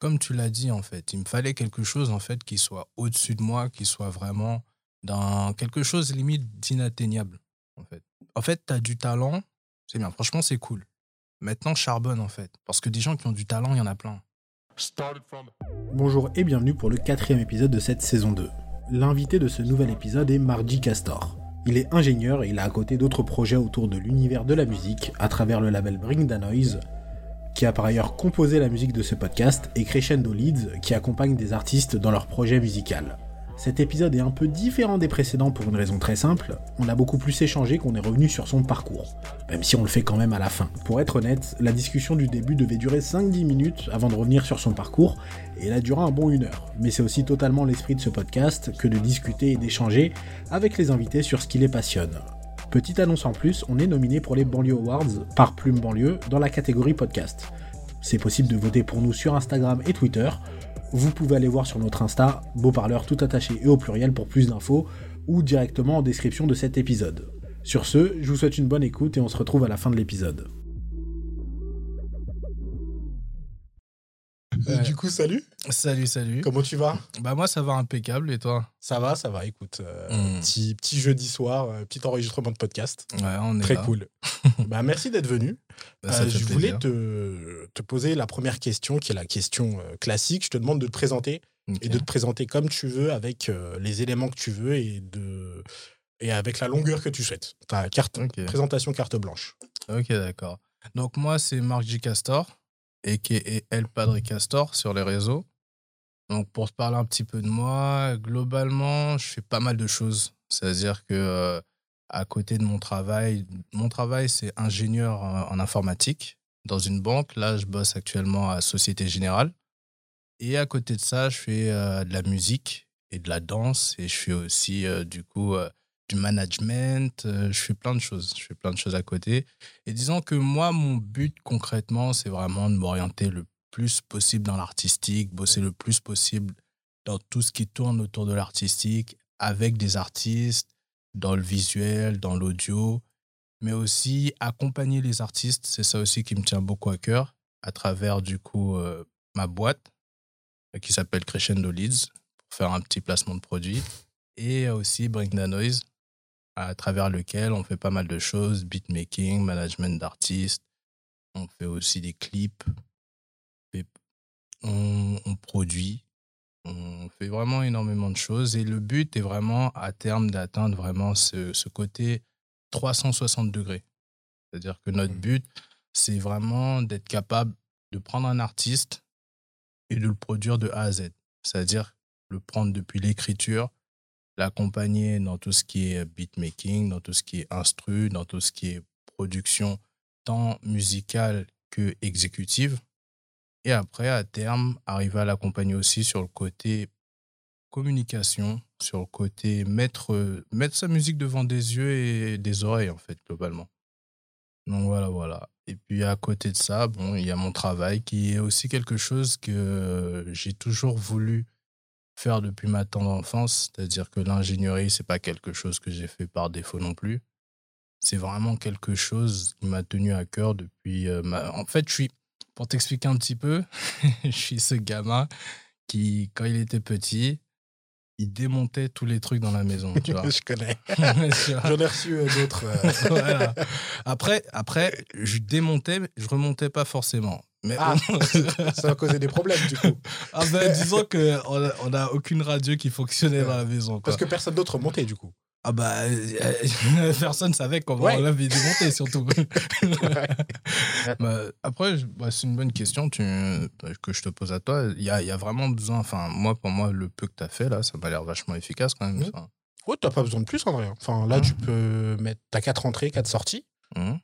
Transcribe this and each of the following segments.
comme tu l'as dit, en fait, il me fallait quelque chose, en fait, qui soit au-dessus de moi, qui soit vraiment dans quelque chose limite d'inatteignable, en fait. En fait, tu as du talent, c'est bien. Franchement, c'est cool. Maintenant, charbonne, en fait. Parce que des gens qui ont du talent, il y en a plein. Bonjour et bienvenue pour le quatrième épisode de cette saison 2. L'invité de ce nouvel épisode est Mardi Castor. Il est ingénieur et il a à côté d'autres projets autour de l'univers de la musique à travers le label Bring the Noise, qui a par ailleurs composé la musique de ce podcast, et Crescendo Leads, qui accompagne des artistes dans leur projet musical. Cet épisode est un peu différent des précédents pour une raison très simple, on a beaucoup plus échangé qu'on est revenu sur son parcours, même si on le fait quand même à la fin. Pour être honnête, la discussion du début devait durer 5-10 minutes avant de revenir sur son parcours, et elle a duré un bon une heure. Mais c'est aussi totalement l'esprit de ce podcast que de discuter et d'échanger avec les invités sur ce qui les passionne. Petite annonce en plus, on est nominé pour les Banlieue Awards par Plume Banlieue dans la catégorie podcast. C'est possible de voter pour nous sur Instagram et Twitter, vous pouvez aller voir sur notre Insta, Beau Parleur tout attaché et au pluriel pour plus d'infos, ou directement en description de cet épisode. Sur ce, je vous souhaite une bonne écoute et on se retrouve à la fin de l'épisode. Du coup, salut. Salut, salut. Comment tu vas? Bah moi, ça va impeccable. Et toi? Ça va, ça va. Écoute, euh, Mm. petit, petit jeudi soir, euh, petit enregistrement de podcast. Ouais, on est Très là. cool. bah, merci d'être venu. Bah, Euh, je voulais te, te poser la première question, qui est la question classique. Je te demande de te présenter et de te présenter comme tu veux, avec les éléments que tu veux et, de, et avec la longueur que tu souhaites. Ta carte, présentation carte blanche. Ok, d'accord. Donc moi, c'est Marc J. Castor, et El Padre Castor sur les réseaux. Donc pour te parler un petit peu de moi, globalement, je fais pas mal de choses. C'est-à-dire que euh, à côté de mon travail, mon travail, c'est ingénieur en, informatique dans une banque. Là, je bosse actuellement à Société Générale. Et à côté de ça, je fais euh, de la musique et de la danse. Et je fais aussi, euh, du coup, du management. Euh, je fais plein de choses. Je fais plein de choses à côté. Et disons que moi, mon but concrètement, c'est vraiment de m'orienter le plus possible dans l'artistique, bosser le plus possible dans tout ce qui tourne autour de l'artistique, avec des artistes, dans le visuel, dans l'audio, mais aussi accompagner les artistes. C'est ça aussi qui me tient beaucoup à cœur, à travers du coup euh, ma boîte euh, qui s'appelle Crescendo Leads, pour faire un petit placement de produit, et aussi Bring the Noise, à travers lequel on fait pas mal de choses, beatmaking, management d'artistes, on fait aussi des clips, on, on produit, on fait vraiment énormément de choses et le but est vraiment à terme d'atteindre vraiment ce, ce côté 360 degrés. C'est-à-dire que notre Mhm. but, c'est vraiment d'être capable de prendre un artiste et de le produire de A à Z. C'est-à-dire le prendre depuis l'écriture, l'accompagner dans tout ce qui est beatmaking, dans tout ce qui est instru, dans tout ce qui est production tant musicale que exécutive. Et après, à terme, arriver à l'accompagner aussi sur le côté communication, sur le côté mettre, mettre sa musique devant des yeux et des oreilles, en fait, globalement. Donc voilà, voilà. Et puis à côté de ça, bon, il y a mon travail qui est aussi quelque chose que j'ai toujours voulu faire depuis ma tendre enfance, c'est-à-dire que l'ingénierie, c'est pas quelque chose que j'ai fait par défaut non plus. C'est vraiment quelque chose qui m'a tenu à cœur depuis euh, ma... En fait, je suis pour t'expliquer un petit peu, je suis ce gamin qui quand il était petit, il démontait tous les trucs dans la maison, tu vois. je connais. J'en ai reçu euh, d'autres. euh. Voilà. Après, après, je démontais, je remontais pas forcément. Mais Ah, ça a causé des problèmes du coup. Ah ben, disons qu'on n'a on a aucune radio qui fonctionnait dans la maison. Quoi. Parce que personne d'autre remontait du coup. Ah bah, euh, personne savait comment Ouais. on l'avait démonté, surtout. Bah, après, bah, c'est une bonne question tu- que je te pose à toi. Il y a, y a vraiment besoin, enfin, moi, pour moi, le peu que tu as fait, là, ça m'a l'air vachement efficace quand même. Ça. Ouais, t'as pas besoin de plus en vrai. Enfin, là, Mhm. tu peux mettre. T'as quatre entrées, quatre sorties. Mhm.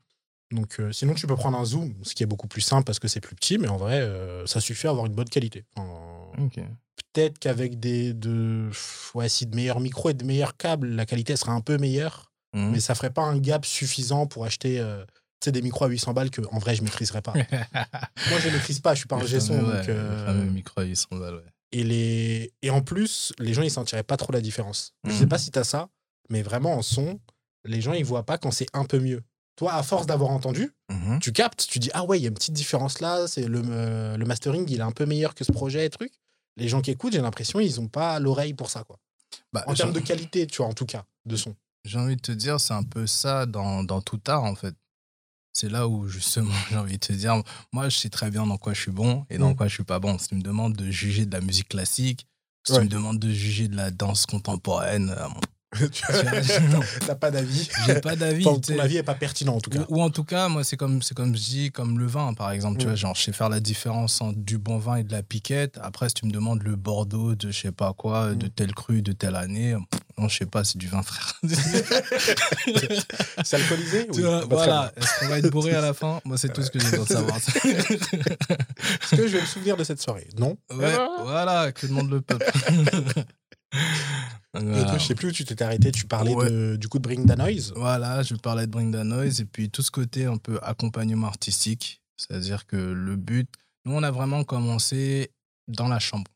Donc, euh, sinon, tu peux prendre un zoom, ce qui est beaucoup plus simple parce que c'est plus petit, mais en vrai, euh, ça suffit à avoir une bonne qualité. Enfin. Peut-être qu'avec des de, ouais, si de meilleurs micros et de meilleurs câbles, la qualité sera un peu meilleure, Mhm. mais ça ferait pas un gap suffisant pour acheter euh, des micros à 800 balles que en vrai je maîtriserais pas. Moi, je maîtrise pas, je suis pas un gesson. ouais, euh, Le fameux micro à 800 balles, ouais. et, les... et en plus, les gens, ils sentiraient pas trop la différence. Je sais Mhm. pas si tu as ça, mais vraiment en son, les gens, ils voient pas quand c'est un peu mieux. Toi, à force d'avoir entendu, Mhm. tu captes, tu dis ah ouais, il y a une petite différence là, c'est le, euh, le mastering, il est un peu meilleur que ce projet et truc. Les gens qui écoutent, j'ai l'impression ils ont pas l'oreille pour ça quoi. Bah, En termes de qualité, tu vois, en tout cas, de son. J'ai envie de te dire, c'est un peu ça dans, dans tout art, en fait. C'est là où, justement, j'ai envie de te dire, moi, je sais très bien dans quoi je suis bon et dans Mm. quoi je suis pas bon. Si tu me demandes de juger de la musique classique, si Ouais. tu me demandes de juger de la danse contemporaine, n'as pas d'avis. j'ai pas d'avis. Enfin, ton avis est pas pertinent en tout cas. Ou, ou en tout cas, moi, c'est comme, c'est comme je dis, comme le vin, par exemple. Tu Mm. vois, genre, je sais faire la différence entre du bon vin et de la piquette. Après, si tu me demandes le Bordeaux de je sais pas quoi, de Mm. tel cru, de telle année, non, je sais pas, c'est du vin, frère. C'est alcoolisé Tu Oui. vois, très voilà. Est-ce qu'on va être bourré à la fin? Moi, c'est tout ce que j'ai besoin de savoir. Est-ce que je vais me souvenir de cette soirée? Non. ouais, voilà, que demande le peuple. Et toi, je sais plus où tu t'étais arrêté. Tu parlais Ouais. de, du coup de Bring the Noise. Voilà, je parlais de Bring the Noise et puis tout ce côté un peu accompagnement artistique. C'est-à-dire que le but, nous, on a vraiment commencé dans la chambre.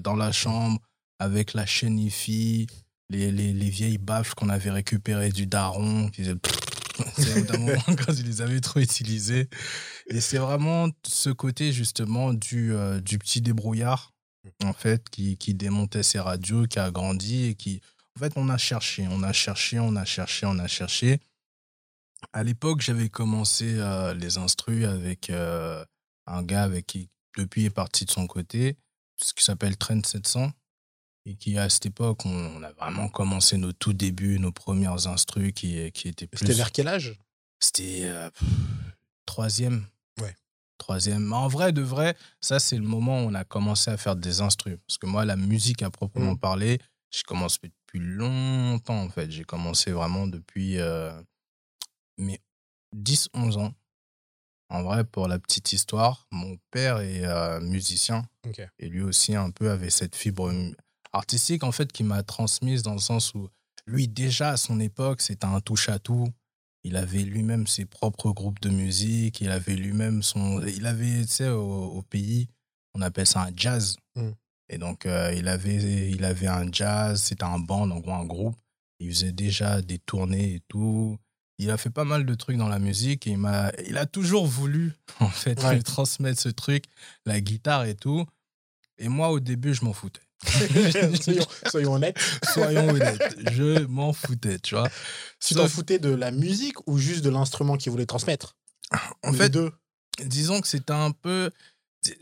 Dans la chambre, avec la chaîne IFI, les, les, les vieilles baffes qu'on avait récupérées du daron, qui faisaient c'est moment quand ils les avaient trop utilisées. Et c'est vraiment ce côté, justement, du, euh, du petit débrouillard, en fait, qui, qui démontait ses radios, qui a grandi et qui, en fait, on a cherché, on a cherché, on a cherché, on a cherché. À l'époque, j'avais commencé euh, les instrus avec euh, un gars avec qui, depuis, est parti de son côté, ce qui s'appelle Trend 700. Et qui, à cette époque, on, on a vraiment commencé nos tout débuts, nos premières instrus qui, qui étaient plus. C'était vers quel âge? C'était euh, troisième. Ouais. Troisième. Mais en vrai, de vrai, ça, c'est le moment où on a commencé à faire des instrus. Parce que moi, la musique à proprement Mhm. parler, j'ai commencé depuis longtemps, en fait. J'ai commencé vraiment depuis euh, mes 10-11 ans. En vrai, pour la petite histoire, mon père est euh, musicien et lui aussi un peu avait cette fibre artistique en fait qui m'a transmise dans le sens où lui déjà à son époque c'était un touche à tout il avait lui-même ses propres groupes de musique il avait lui-même son il avait tu sais au, au pays on appelle ça un jazz Mm. et donc euh, il avait il avait un jazz c'était un band gros un groupe il faisait déjà des tournées et tout il a fait pas mal de trucs dans la musique et il m'a il a toujours voulu en fait Ouais. transmettre ce truc la guitare et tout et moi, au début, je m'en foutais. soyons, soyons honnêtes. Soyons honnêtes, je m'en foutais, tu vois. Tu t'en foutais de la musique ou juste de l'instrument qu'il voulait transmettre? En Les fait, deux. disons que c'était un peu.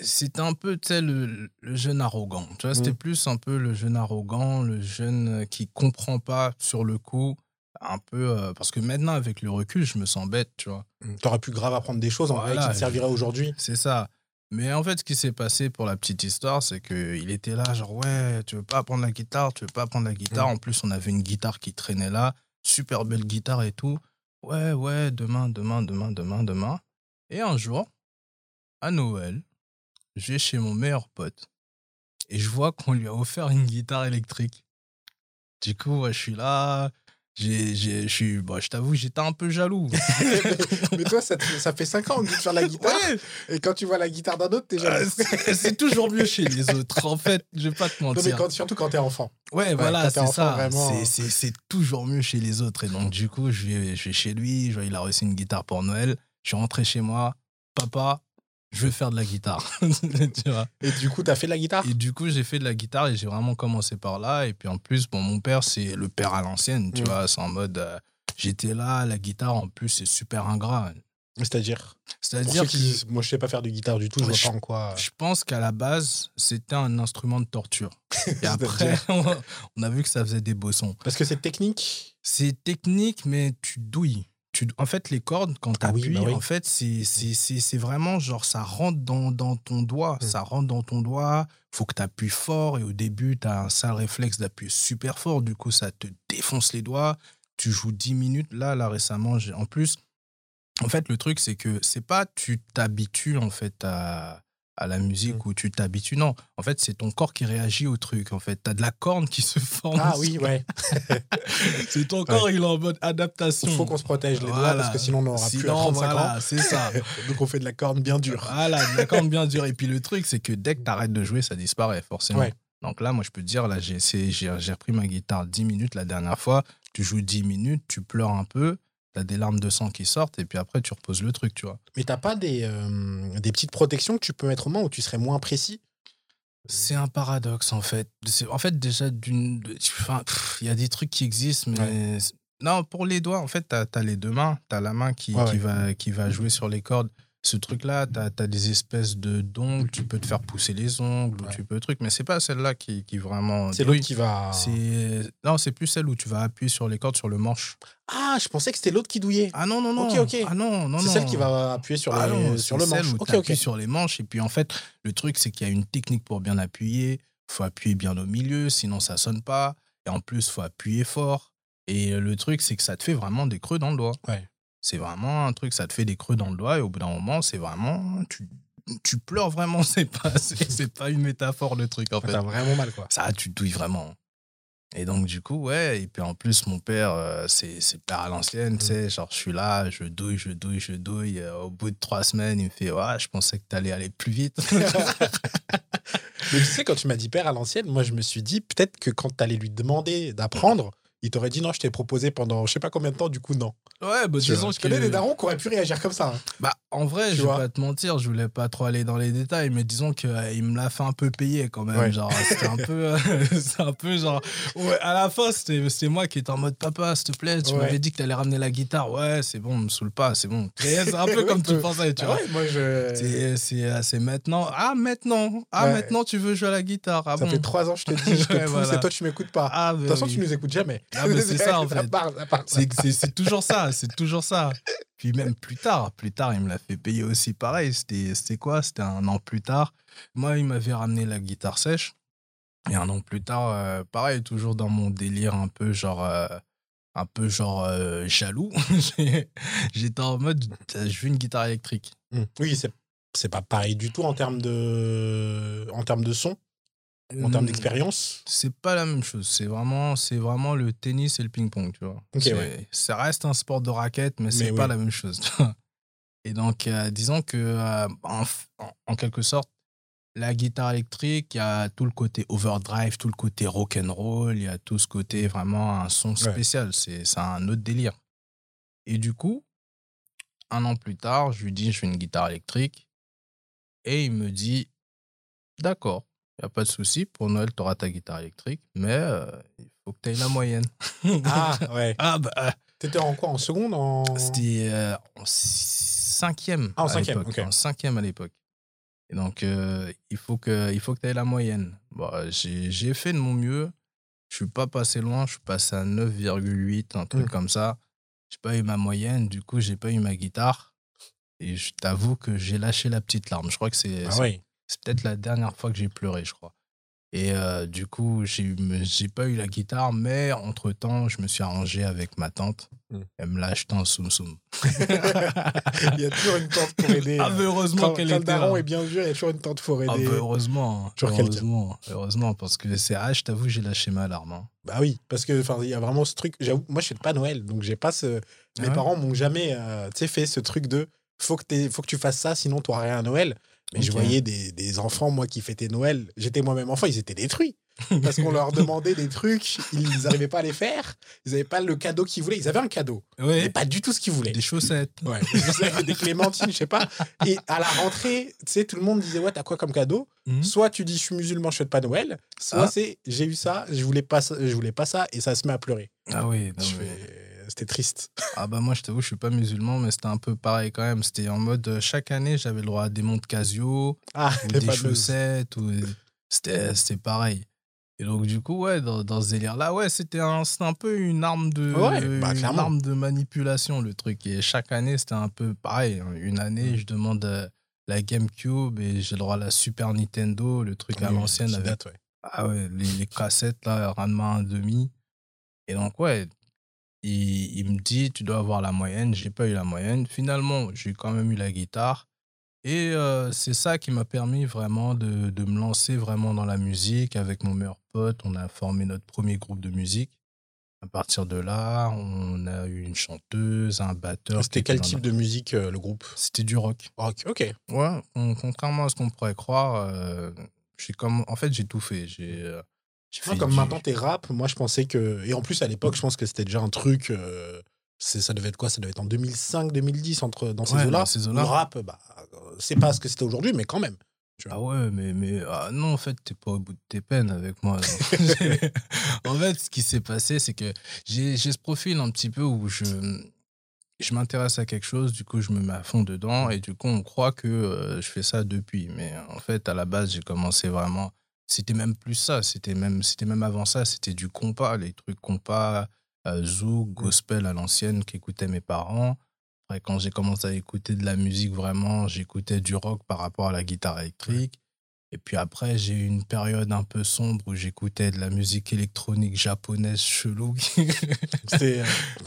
C'était un peu, tu sais, le, le jeune arrogant. Tu vois, c'était Mm. plus un peu le jeune arrogant, le jeune qui comprend pas sur le coup. Un peu. euh, parce que maintenant, avec le recul, je me sens bête, tu vois. T'aurais pu grave apprendre des choses en vrai Voilà. qui te serviraient aujourd'hui. C'est ça. Mais en fait, ce qui s'est passé pour la petite histoire, c'est qu'il était là, genre, ouais, tu veux pas apprendre la guitare, tu veux pas apprendre la guitare. Mm. En plus, on avait une guitare qui traînait là, super belle guitare et tout. Ouais, ouais, demain, demain, demain, demain, demain. Et un jour, à Noël, je vais chez mon meilleur pote et je vois qu'on lui a offert une guitare électrique. Du coup, ouais, je suis là, je suis, bon, je t'avoue, j'étais un peu jaloux. mais toi, ça, ça fait 5 ans que tu faire la guitare. Ouais, Et quand tu vois la guitare d'un autre, t'es jaloux. c'est c'est toujours mieux chez les autres. En fait, je vais pas te Non, mais mentir. quand- surtout quand t'es enfant. Ouais, voilà, c'est ça. vraiment, C'est-. C'est c'est toujours mieux chez les autres. Et donc, du coup, je vais, je vais chez lui. Je vois, il a reçu une guitare pour Noël. Je suis rentré chez moi. Papa, je veux faire de la guitare. tu vois Et du coup, t'as fait de la guitare? Et du coup, j'ai fait de la guitare et j'ai vraiment commencé par là. Et puis en plus, bon, mon père, c'est le père à l'ancienne, tu Mm. vois. C'est en mode, euh, j'étais là, la guitare, en plus, c'est super ingrat. C'est-à-dire? C'est-à-dire que qui moi, je sais pas faire de guitare du tout, je vois Je- pas en quoi. je pense qu'à la base, c'était un instrument de torture. Et après, on a vu que ça faisait des beaux sons. Parce que c'est technique? C'est technique, mais tu douilles. Tu, en fait, les cordes, quand tu Ah oui, appuies, bah oui. en fait, c'est- vraiment genre, ça rentre dans, dans ton doigt. Mm. Ça rentre dans ton doigt. faut que tu appuies fort. Et au début, tu as un sale réflexe d'appuyer super fort. Du coup, ça te défonce les doigts. Tu joues 10 minutes. Là, là récemment, j'ai- en plus, en fait, le truc, c'est que c'est pas tu t'habitues, en fait, à, à la musique ou tu t'habitues. Non, en fait, c'est ton corps qui réagit au truc. En fait, tu as de la corne qui se forme. Ah oui, ouais. C'est ton corps, il est en mode adaptation. Il faut qu'on se protège les doigts Voilà. parce que sinon on n'aura plus à Sinon, 35 voilà, ans. c'est ça. Donc on fait de la corne bien dure. Voilà, de la corne bien dure. Et puis le truc, c'est que dès que tu arrêtes de jouer, ça disparaît, forcément. Ouais. Donc là, moi, je peux te dire, là, j'ai repris ma guitare 10 minutes la dernière fois. Tu joues 10 minutes, tu pleures un peu, t'as des larmes de sang qui sortent et puis après tu reposes le truc, tu vois. Mais t'as pas des, euh, des petites protections que tu peux mettre au mains où tu serais moins précis? C'est un paradoxe en fait. C'est- En fait, déjà, d'une. Enfin, il y a des trucs qui existent, mais. Non, pour les doigts, en fait, t'as as les deux mains. T'as la main qui, Ouais, qui ouais. va, qui va jouer sur les cordes. Ce truc-là, t'as as des espèces de d'ongles. Tu peux te faire pousser les ongles, ou Ouais. tu peux truc, mais c'est pas celle-là qui, qui vraiment. C'est l'autre qui va. Non, c'est plus celle où tu vas appuyer sur les cordes sur le manche. Ah, je pensais que c'était l'autre qui douillait. Ah non non non. Ok, ok. Ah non non c'est celle qui va appuyer sur, Ah les- non, sur le celle manche. où Ok, t'appuies ok. sur les manches et puis en fait le truc c'est qu'il y a une technique pour bien appuyer. Faut appuyer bien au milieu, sinon ça sonne pas. Et en plus faut appuyer fort. Et le truc c'est que ça te fait vraiment des creux dans le doigt. Ouais. C'est vraiment un truc, ça te fait des creux dans le doigt et au bout d'un moment c'est vraiment tu, tu pleures vraiment. C'est pas c'est c'est pas une métaphore le truc en fait. T'as vraiment mal, quoi. Ça, tu te douilles vraiment. Et donc, du coup, ouais. Et puis, en plus, mon père, euh, c'est c'est père à l'ancienne, tu sais. Genre, je suis là, je douille, je douille, je douille. Euh, au bout de trois semaines, il me fait Ouais, je pensais que t'allais aller plus vite. Mais tu sais, quand tu m'as dit père à l'ancienne, moi, je me suis dit peut-être que quand t'allais lui demander d'apprendre, il t'aurait dit non, je t'ai proposé pendant je sais pas combien de temps, du coup, non. ouais, bah, disons je connais que- des darons qui auraient pu réagir comme ça. hein. Bah, en vrai, Tu je vais pas te mentir, je voulais pas trop aller dans les détails, mais disons qu'il me l'a fait un peu payer quand même. Ouais. Genre, c'était un peu. euh, c'est un peu genre. Ouais, à la fin, c'était moi qui étais en mode Papa, s'il te plaît, tu Ouais. m'avais dit que t'allais ramener la guitare. Ouais, c'est bon, me saoule pas, c'est bon. C'est un peu comme tu pensais, tu Ah vois. ouais, moi, je. C'est- maintenant. Ah, maintenant. Ah, maintenant, tu veux jouer à la guitare. Ah, Ça bon. fait trois ans, je te dis, je te pousse voilà. et toi, tu m'écoutes pas. Ah, De toute façon, oui. tu nous écoutes jamais. Ah, bah, c'est ça, en fait. c'est toujours ça, c'est toujours ça. Puis même plus tard, plus tard, il me l'a fait payer aussi pareil. C'était quoi? C'était un an plus tard. Moi, il m'avait ramené la guitare sèche. Et un an plus tard, euh, pareil, toujours dans mon délire un peu genre, euh, un peu genre euh, jaloux. J'étais en mode, je veux une guitare électrique. Hmm. Oui, c'est pas pareil du tout en termes de en termes de son, en termes Hum, d'expérience. C'est pas la même chose. C'est vraiment, c'est vraiment le tennis et le ping-pong, tu vois. Ok, C'est- ouais. Ça reste un sport de raquette, mais c'est pas la même chose. tu vois. Et donc, euh, disons que, euh, en, f- en- en quelque sorte, la guitare électrique, il y a tout le côté overdrive, tout le côté rock and roll, il y a tout ce côté vraiment un son spécial. C'est c'est un autre délire. Et du coup, un an plus tard, je lui dis, je fais une guitare électrique. Et il me dit, d'accord, il n'y a pas de souci, pour Noël, tu auras ta guitare électrique, mais euh, il faut que tu aies la moyenne. Ah ouais. Ah, bah, euh, T'étais en quoi En seconde en... c'était euh, en cinquième. Ah, en cinquième, ok. En cinquième à l'époque. Et donc, euh, il faut que tu aies la moyenne. Bon, j'ai j'ai fait de mon mieux. Je suis pas passé loin. Je suis passé à 9,8, un truc Mm. comme ça. J'ai pas eu ma moyenne. Du coup, j'ai pas eu ma guitare. Et je t'avoue que j'ai lâché la petite larme. Je crois que c'est Ah ouais. C'est peut-être la dernière fois que j'ai pleuré, je crois. Et euh, du coup, j'ai pas eu la guitare, mais entre-temps, je me suis arrangé avec ma tante. Mm. Elle me l'a acheté en soum soum. il y a toujours une tante pour aider. Ah, heureusement quand, qu'elle quand le était daron là. est bien dur, il y a toujours une tante pour aider. Ah, heureusement. Quelqu'un. heureusement, heureusement, parce que c'est ah, je t'avoue, j'ai lâché ma larme. hein. Bah oui, parce que il y a vraiment ce truc. J'avoue, moi je fais pas Noël, donc j'ai pas ce. Ah Mes ouais? parents m'ont jamais, euh, fait ce truc de faut que faut que tu fasses ça, sinon tu rien à Noël. Mais je voyais des, des enfants moi qui fêtaient Noël. J'étais moi-même enfant, ils étaient détruits parce qu'on leur demandait des trucs, ils n'arrivaient pas à les faire. Ils n'avaient pas le cadeau qu'ils voulaient. Ils avaient un cadeau, mais Ouais. pas du tout ce qu'ils voulaient. Des chaussettes. Ouais, des clémentines, je sais pas. Et à la rentrée, tu sais, tout le monde disait ouais, t'as quoi comme cadeau? Mhm. Soit tu dis je suis musulman, je fête pas Noël. Soit Ah. c'est j'ai eu ça, je voulais pas, ça- je voulais pas ça, et ça se met à pleurer. Ah oui, non, Je mais- fais- C'était triste. Ah bah moi je t'avoue je suis pas musulman mais c'était un peu pareil quand même c'était en mode euh, chaque année j'avais le droit à des montres Casio Ah, ou des chaussettes ou c'était pareil et donc du coup ouais dans, dans ce délire là ouais c'était un un peu une arme de Ouais, bah, une arme de manipulation le truc et chaque année c'était un peu pareil une année Mm. je demande euh, la GameCube et j'ai le droit à la Super Nintendo le truc à l'ancienne avec date, ouais. ah ouais, les, les cassettes, là, Ranma un demi. Et donc, ouais, il, il me dit, tu dois avoir la moyenne. J'ai pas eu la moyenne. Finalement, j'ai quand même eu la guitare. Et euh, c'est ça qui m'a permis vraiment de, de me lancer vraiment dans la musique. Avec mon meilleur pote, on a formé notre premier groupe de musique. À partir de là, on a eu une chanteuse, un batteur. C'était quel type de musique, euh, le groupe? C'était du rock. Rock, ok. Ouais, con- contrairement à ce qu'on pourrait croire, euh, j'ai comme... en fait, j'ai tout fait. J'ai Moi, fait comme du- maintenant t'es rap, moi je pensais que. Et en plus, à l'époque, je pense que c'était déjà un truc. euh, c'est ça devait être quoi? Ça devait être en 2005, 2010 entre dans ces Ouais, eaux-là. Le rap, bah, c'est pas ce que c'était aujourd'hui, mais quand même. Ah ouais, mais, mais ah non, en fait, t'es pas au bout de tes peines avec moi. en fait, ce qui s'est passé, c'est que j'ai j'ai ce profil un petit peu où je, je m'intéresse à quelque chose, du coup, je me mets à fond dedans, et du coup, on croit que euh, je fais ça depuis. Mais en fait, à la base, j'ai commencé vraiment. C'était même plus ça, c'était même, c'était même avant ça, c'était du compas, les trucs compas, euh, zouk, gospel à l'ancienne qu'écoutaient mes parents. Après, quand j'ai commencé à écouter de la musique, vraiment, j'écoutais du rock par rapport à la guitare électrique. Et puis après, j'ai eu une période un peu sombre où j'écoutais de la musique électronique japonaise chelou. C'était euh,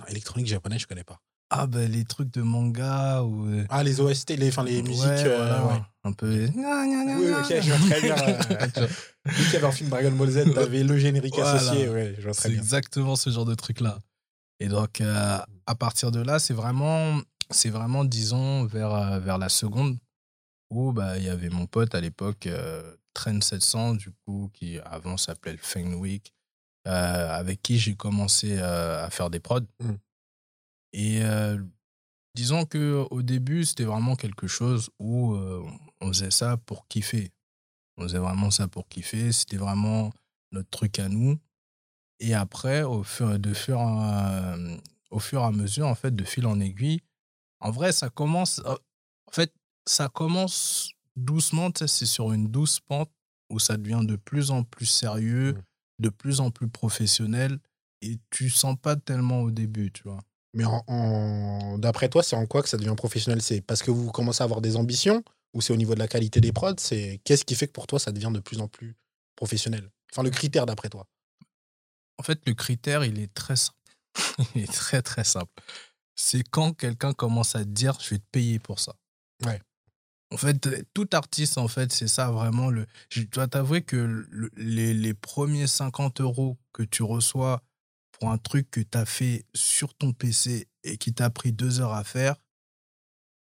électronique japonais, je connais pas. Ah ben les trucs de manga ou... euh, Ah, les OST, les, enfin, les musiques. ouais, euh, voilà, ouais. Un peu... Gna, gna, gna, Oui, ok, je vois très bien. euh, Vu qu'il y avait un film Dragon Ball Z, t'avais le générique Voilà. associé. Ouais, je vois très C'est bien. exactement ce genre de truc-là. Et donc, euh, à partir de là, c'est vraiment, c'est vraiment, disons, vers, euh, vers la seconde, où bah, il y avait mon pote à l'époque, euh, Trend 700, du coup, qui avant s'appelait le Fenwick, euh, avec qui j'ai commencé euh, à faire des prods. Mm. Et euh, disons que au début, c'était vraiment quelque chose où euh, on faisait ça pour kiffer. On faisait vraiment ça pour kiffer. C'était vraiment notre truc à nous. Et après, au fur, de fur, euh, au fur et à mesure, en fait, de fil en aiguille, en vrai, ça commence. En fait, ça commence doucement. C'est sur une douce pente où ça devient de plus en plus sérieux, Mm. de plus en plus professionnel. Et tu sens pas tellement au début, tu vois. Mais en, en- d'après toi, c'est en quoi que ça devient professionnel? C'est parce que vous commencez à avoir des ambitions ou c'est au niveau de la qualité des prods? C'est qu'est-ce qui fait que pour toi ça devient de plus en plus professionnel? Enfin, le critère d'après toi. En fait, le critère, il est très simple. il est très, très simple. C'est quand quelqu'un commence à te dire, je vais te payer pour ça. Ouais. En fait, tout artiste, en fait, c'est ça vraiment. Le... Je dois t'avouer que le- les, les premiers 50 euros que tu reçois pour un truc que tu as fait sur ton PC et qui t'a pris deux heures à faire,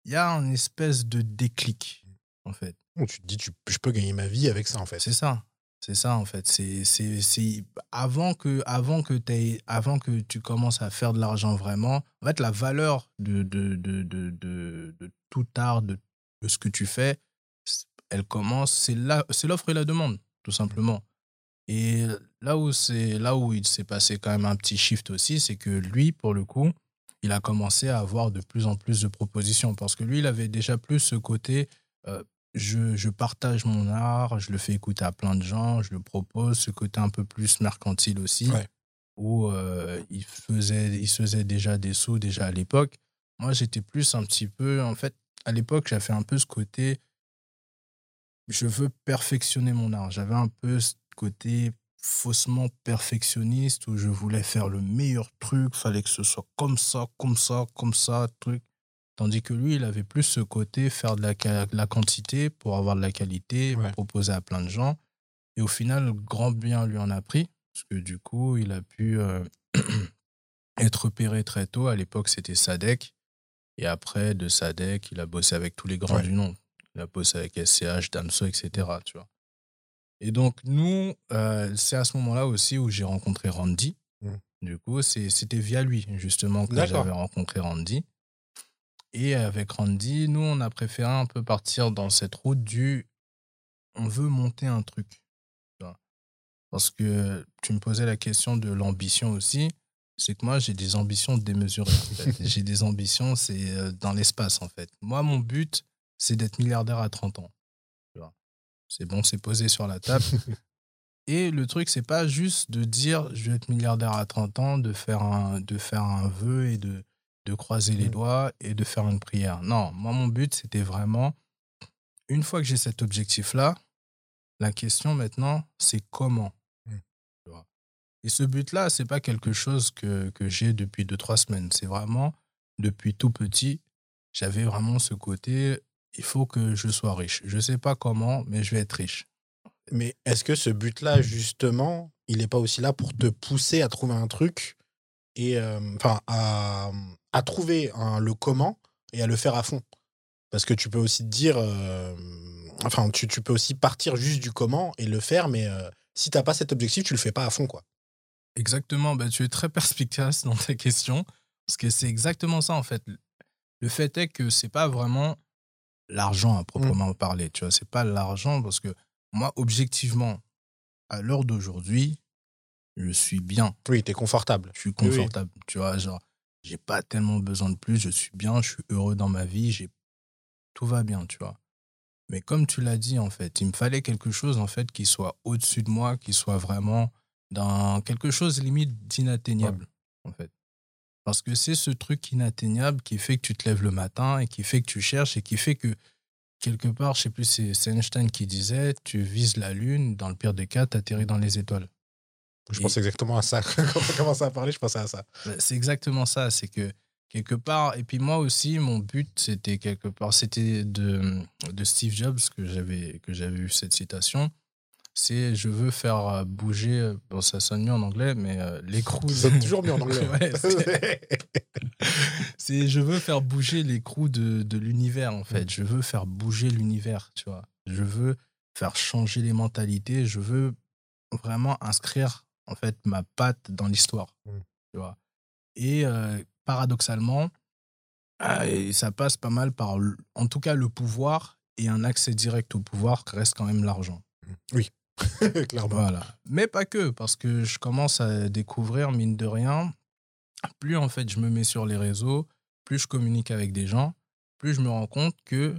il y a une espèce de déclic, en fait. Où tu te dis, tu- je peux gagner ma vie avec ça en fait. C'est ça. C'est ça, en fait. C'est, c'est, c'est avant que, avant que avant que tu commences à faire de l'argent vraiment, en fait, la valeur de, de, de, de, de, tout art, de, ce que tu fais, elle commence, c'est là, c'est l'offre et la demande, tout simplement. Et là où c'est, là où il s'est passé quand même un petit shift aussi, c'est que lui, pour le coup, il a commencé à avoir de plus en plus de propositions parce que lui, il avait déjà plus ce côté, euh, je, je partage mon art, je le fais écouter à plein de gens, je le propose, ce côté un peu plus mercantile aussi, Ouais. où euh, il, faisait, il se faisait déjà des sous déjà à l'époque. Moi, j'étais plus un petit peu, en fait, à l'époque, j'avais un peu ce côté, je veux perfectionner mon art. J'avais un peu côté faussement perfectionniste où je voulais faire le meilleur truc, fallait que ce soit comme ça, comme ça, comme ça, truc. Tandis que lui, il avait plus ce côté faire de la, la quantité pour avoir de la qualité, Ouais. proposer à plein de gens. Et au final, grand bien lui en a pris, parce que du coup, il a pu euh, être repéré très tôt. À l'époque, c'était Sadek. Et après, de Sadek, il a bossé avec tous les grands Ouais. du nom. Il a bossé avec SCH, Damso, etc. Tu vois. Et donc, nous, euh, c'est à ce moment-là aussi où j'ai rencontré Randy. Mm. Du coup, c'était via lui, justement, que j'avais rencontré Randy. Et avec Randy, nous, on a préféré un peu partir dans cette route du on veut monter un truc. Parce que tu me posais la question de l'ambition aussi. C'est que moi, j'ai des ambitions démesurées. en fait. j'ai des ambitions, c'est euh, dans l'espace, en fait. Moi, mon but, c'est d'être milliardaire à 30 ans. C'est bon, c'est posé sur la table. Et le truc, c'est pas juste de dire je vais être milliardaire à 30 ans, de faire un, de faire un vœu et de, de croiser les Mm. doigts et de faire une prière. Non, moi, mon but, c'était vraiment, une fois que j'ai cet objectif-là, la question maintenant, c'est comment? Mm. Et ce but-là, c'est pas quelque chose que, que j'ai depuis deux, trois semaines. C'est vraiment, depuis tout petit, j'avais vraiment ce côté, il faut que je sois riche. Je sais pas comment, mais je vais être riche. Mais est-ce que ce but-là, justement, il n'est pas aussi là pour te pousser à trouver un truc et euh, enfin à, à trouver le comment et à le faire à fond? Parce que tu peux aussi te dire, euh, enfin, tu, tu peux aussi partir juste du comment et le faire, mais euh, si t'as pas cet objectif, tu le fais pas à fond, quoi. Exactement, bah, tu es très perspicace dans ta question. Parce que c'est exactement ça, en fait. Le fait est que c'est pas vraiment l'argent à proprement parler, tu vois. C'est pas l'argent parce que moi, objectivement, à l'heure d'aujourd'hui, je suis bien. Oui, t'es confortable. Je suis confortable, tu vois. Genre, j'ai pas tellement besoin de plus. Je suis bien, je suis heureux dans ma vie. J'ai tout va bien, tu vois. Mais comme tu l'as dit, en fait, il me fallait quelque chose, en fait, qui soit au-dessus de moi, qui soit vraiment dans quelque chose limite d'inatteignable, en fait. Parce que c'est ce truc inatteignable qui fait que tu te lèves le matin et qui fait que tu cherches et qui fait que, quelque part, je sais plus, c'est Einstein qui disait, tu vises la lune, dans le pire des cas, tu atterris dans les étoiles. Je pense exactement à ça. Quand on commence à parler, je pensais à ça. Bah, c'est exactement ça. C'est que quelque part, et puis moi aussi, mon but, c'était quelque part, c'était de, de Steve Jobs que j'avais que j'avais eu cette citation. C'est je veux faire bouger, bon ça sonne mieux en anglais, mais euh, l'écrou. Ça sonne toujours mieux en anglais. c'est je veux faire bouger l'écrou de, de l'univers en fait. Mm. Je veux faire bouger l'univers, tu vois. Je veux faire changer les mentalités. Je veux vraiment inscrire en fait ma patte dans l'histoire, mmh. tu vois. Et euh, paradoxalement, euh, ça passe pas mal par, en tout cas, le pouvoir et un accès direct au pouvoir reste quand même l'argent. Mmh. Oui, clairement. Voilà. Mais pas que, parce que je commence à découvrir, mine de rien, plus en fait je me mets sur les réseaux, plus je communique avec des gens, plus je me rends compte que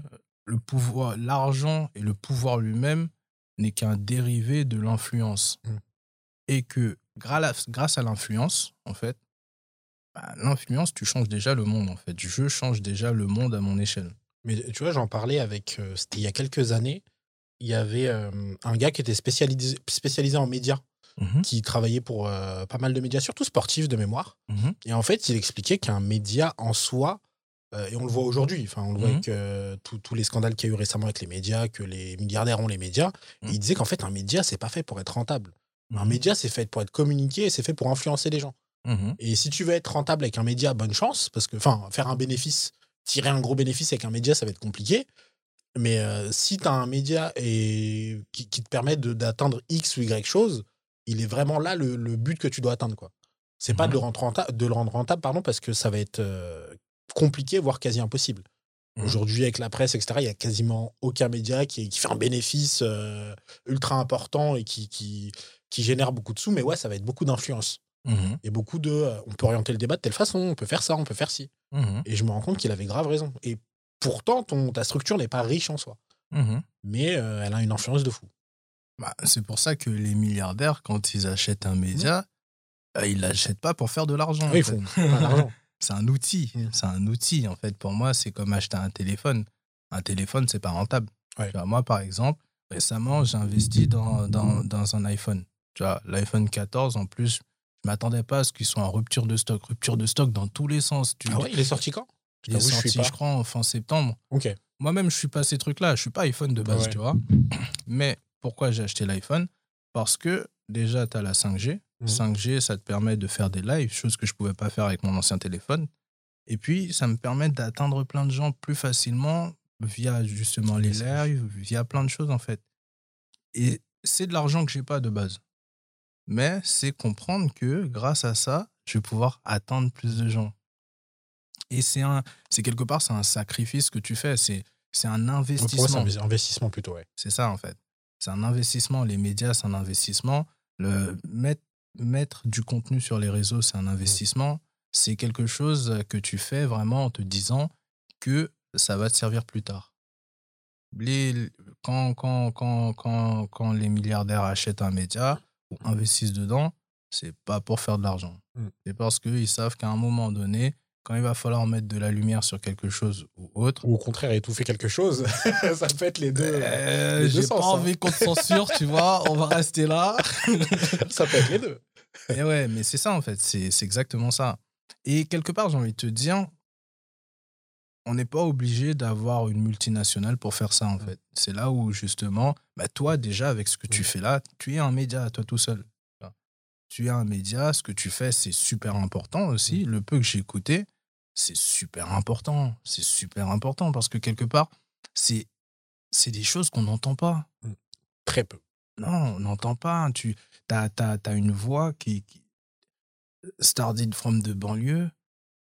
le pouvoir, l'argent et le pouvoir lui-même n'est qu'un dérivé de l'influence. Mmh et que grâce à l'influence, en fait, bah, l'influence, tu changes déjà le monde, en fait. Je change déjà le monde à mon échelle. Mais tu vois, j'en parlais avec. Euh, c'était il y a quelques années. Il y avait euh, un gars qui était spécialisé, spécialisé en médias, mmh qui travaillait pour euh, pas mal de médias, surtout sportifs de mémoire. Mmh et en fait, il expliquait qu'un média en soi, et on le voit aujourd'hui, enfin, on le voit avec tous les scandales qu'il y a eu récemment avec les médias, que les milliardaires ont les médias. Il disait qu'en fait, un média, c'est pas fait pour être rentable. Un média, c'est fait pour être communiqué et c'est fait pour influencer les gens. Et si tu veux être rentable avec un média, bonne chance, parce que, enfin, faire un bénéfice, tirer un gros bénéfice avec un média, ça va être compliqué. Mais euh, si tu as un média et qui, te permet d'atteindre X ou Y chose, il est vraiment là le, but que tu dois atteindre. quoi. C'est pas de le, mmh rendre rentable, de le rendre rentable, pardon, parce que ça va être euh, compliqué, voire quasi impossible. Aujourd'hui, avec la presse, etc., il y a quasiment aucun média qui, fait un bénéfice euh, ultra important et qui, qui, qui génère beaucoup de sous, mais ouais, ça va être beaucoup d'influence. Mmh et beaucoup de. On peut orienter le débat de telle façon, on peut faire ça, on peut faire ci. Mmh et je me rends compte qu'il avait grave raison. Et pourtant, ton, ta structure n'est pas riche en soi. Mmh mais euh, elle a une influence de fou. Bah, c'est pour ça que les milliardaires, quand ils achètent un média, bah, ils l'achètent pas pour faire de l'argent. Oui, c'est un outil. C'est un outil, en fait. Pour moi, c'est comme acheter un téléphone. Un téléphone, c'est pas rentable. moi, par exemple, récemment, j'ai investi dans, dans, dans un iPhone. Tu vois, l'iPhone 14, en plus, je m'attendais pas à ce qu'il soit en rupture de stock. Rupture de stock dans tous les sens. Tu... Ah ouais, il est sorti quand? Il est sorti, je, crois, en fin septembre. Ok. Moi-même, je suis pas ces trucs-là. Je suis pas iPhone de base, tu vois. Mais pourquoi j'ai acheté l'iPhone? Parce que déjà, tu as la 5G. 5G, mhm. ça te permet de faire des lives, chose que je pouvais pas faire avec mon ancien téléphone. Et puis, ça me permet d'atteindre plein de gens plus facilement via justement les lives, via plein de choses en fait. Et c'est de l'argent que j'ai pas de base mais c'est comprendre que grâce à ça, je vais pouvoir atteindre plus de gens. Et c'est un, c'est quelque part, c'est un sacrifice que tu fais, c'est, c'est un investissement. c'est un investissement plutôt, ouais. C'est ça en fait. C'est un investissement. Les médias, c'est un investissement. Le mettre, mettre du contenu sur les réseaux, c'est un mmh. investissement. C'est quelque chose que tu fais vraiment en te disant que ça va te servir plus tard. Les, quand, quand, quand, quand, quand les milliardaires achètent un média, ou investissent dedans, c'est pas pour faire de l'argent. Mmh. C'est parce qu'ils savent qu'à un moment donné, quand il va falloir mettre de la lumière sur quelque chose ou autre. Ou au contraire, étouffer quelque chose, ça peut être les deux. Euh, J'ai pas hein. envie qu'on te censure, tu vois, on va rester là. ça peut être les deux. Et ouais, mais c'est ça en fait, c'est exactement ça. Et quelque part, j'ai envie de te dire, on n'est pas obligé d'avoir une multinationale pour faire ça, en fait. C'est là où, justement, bah, toi, déjà, avec ce que tu fais là, tu es un média, toi tout seul. Tu es un média, ce que tu fais, c'est super important aussi. Le peu que j'ai écouté, c'est super important. C'est super important parce que quelque part, c'est c'est des choses qu'on n'entend pas. Très peu. Non, on n'entend pas. Tu as, as, une voix qui, qui... Started from de banlieue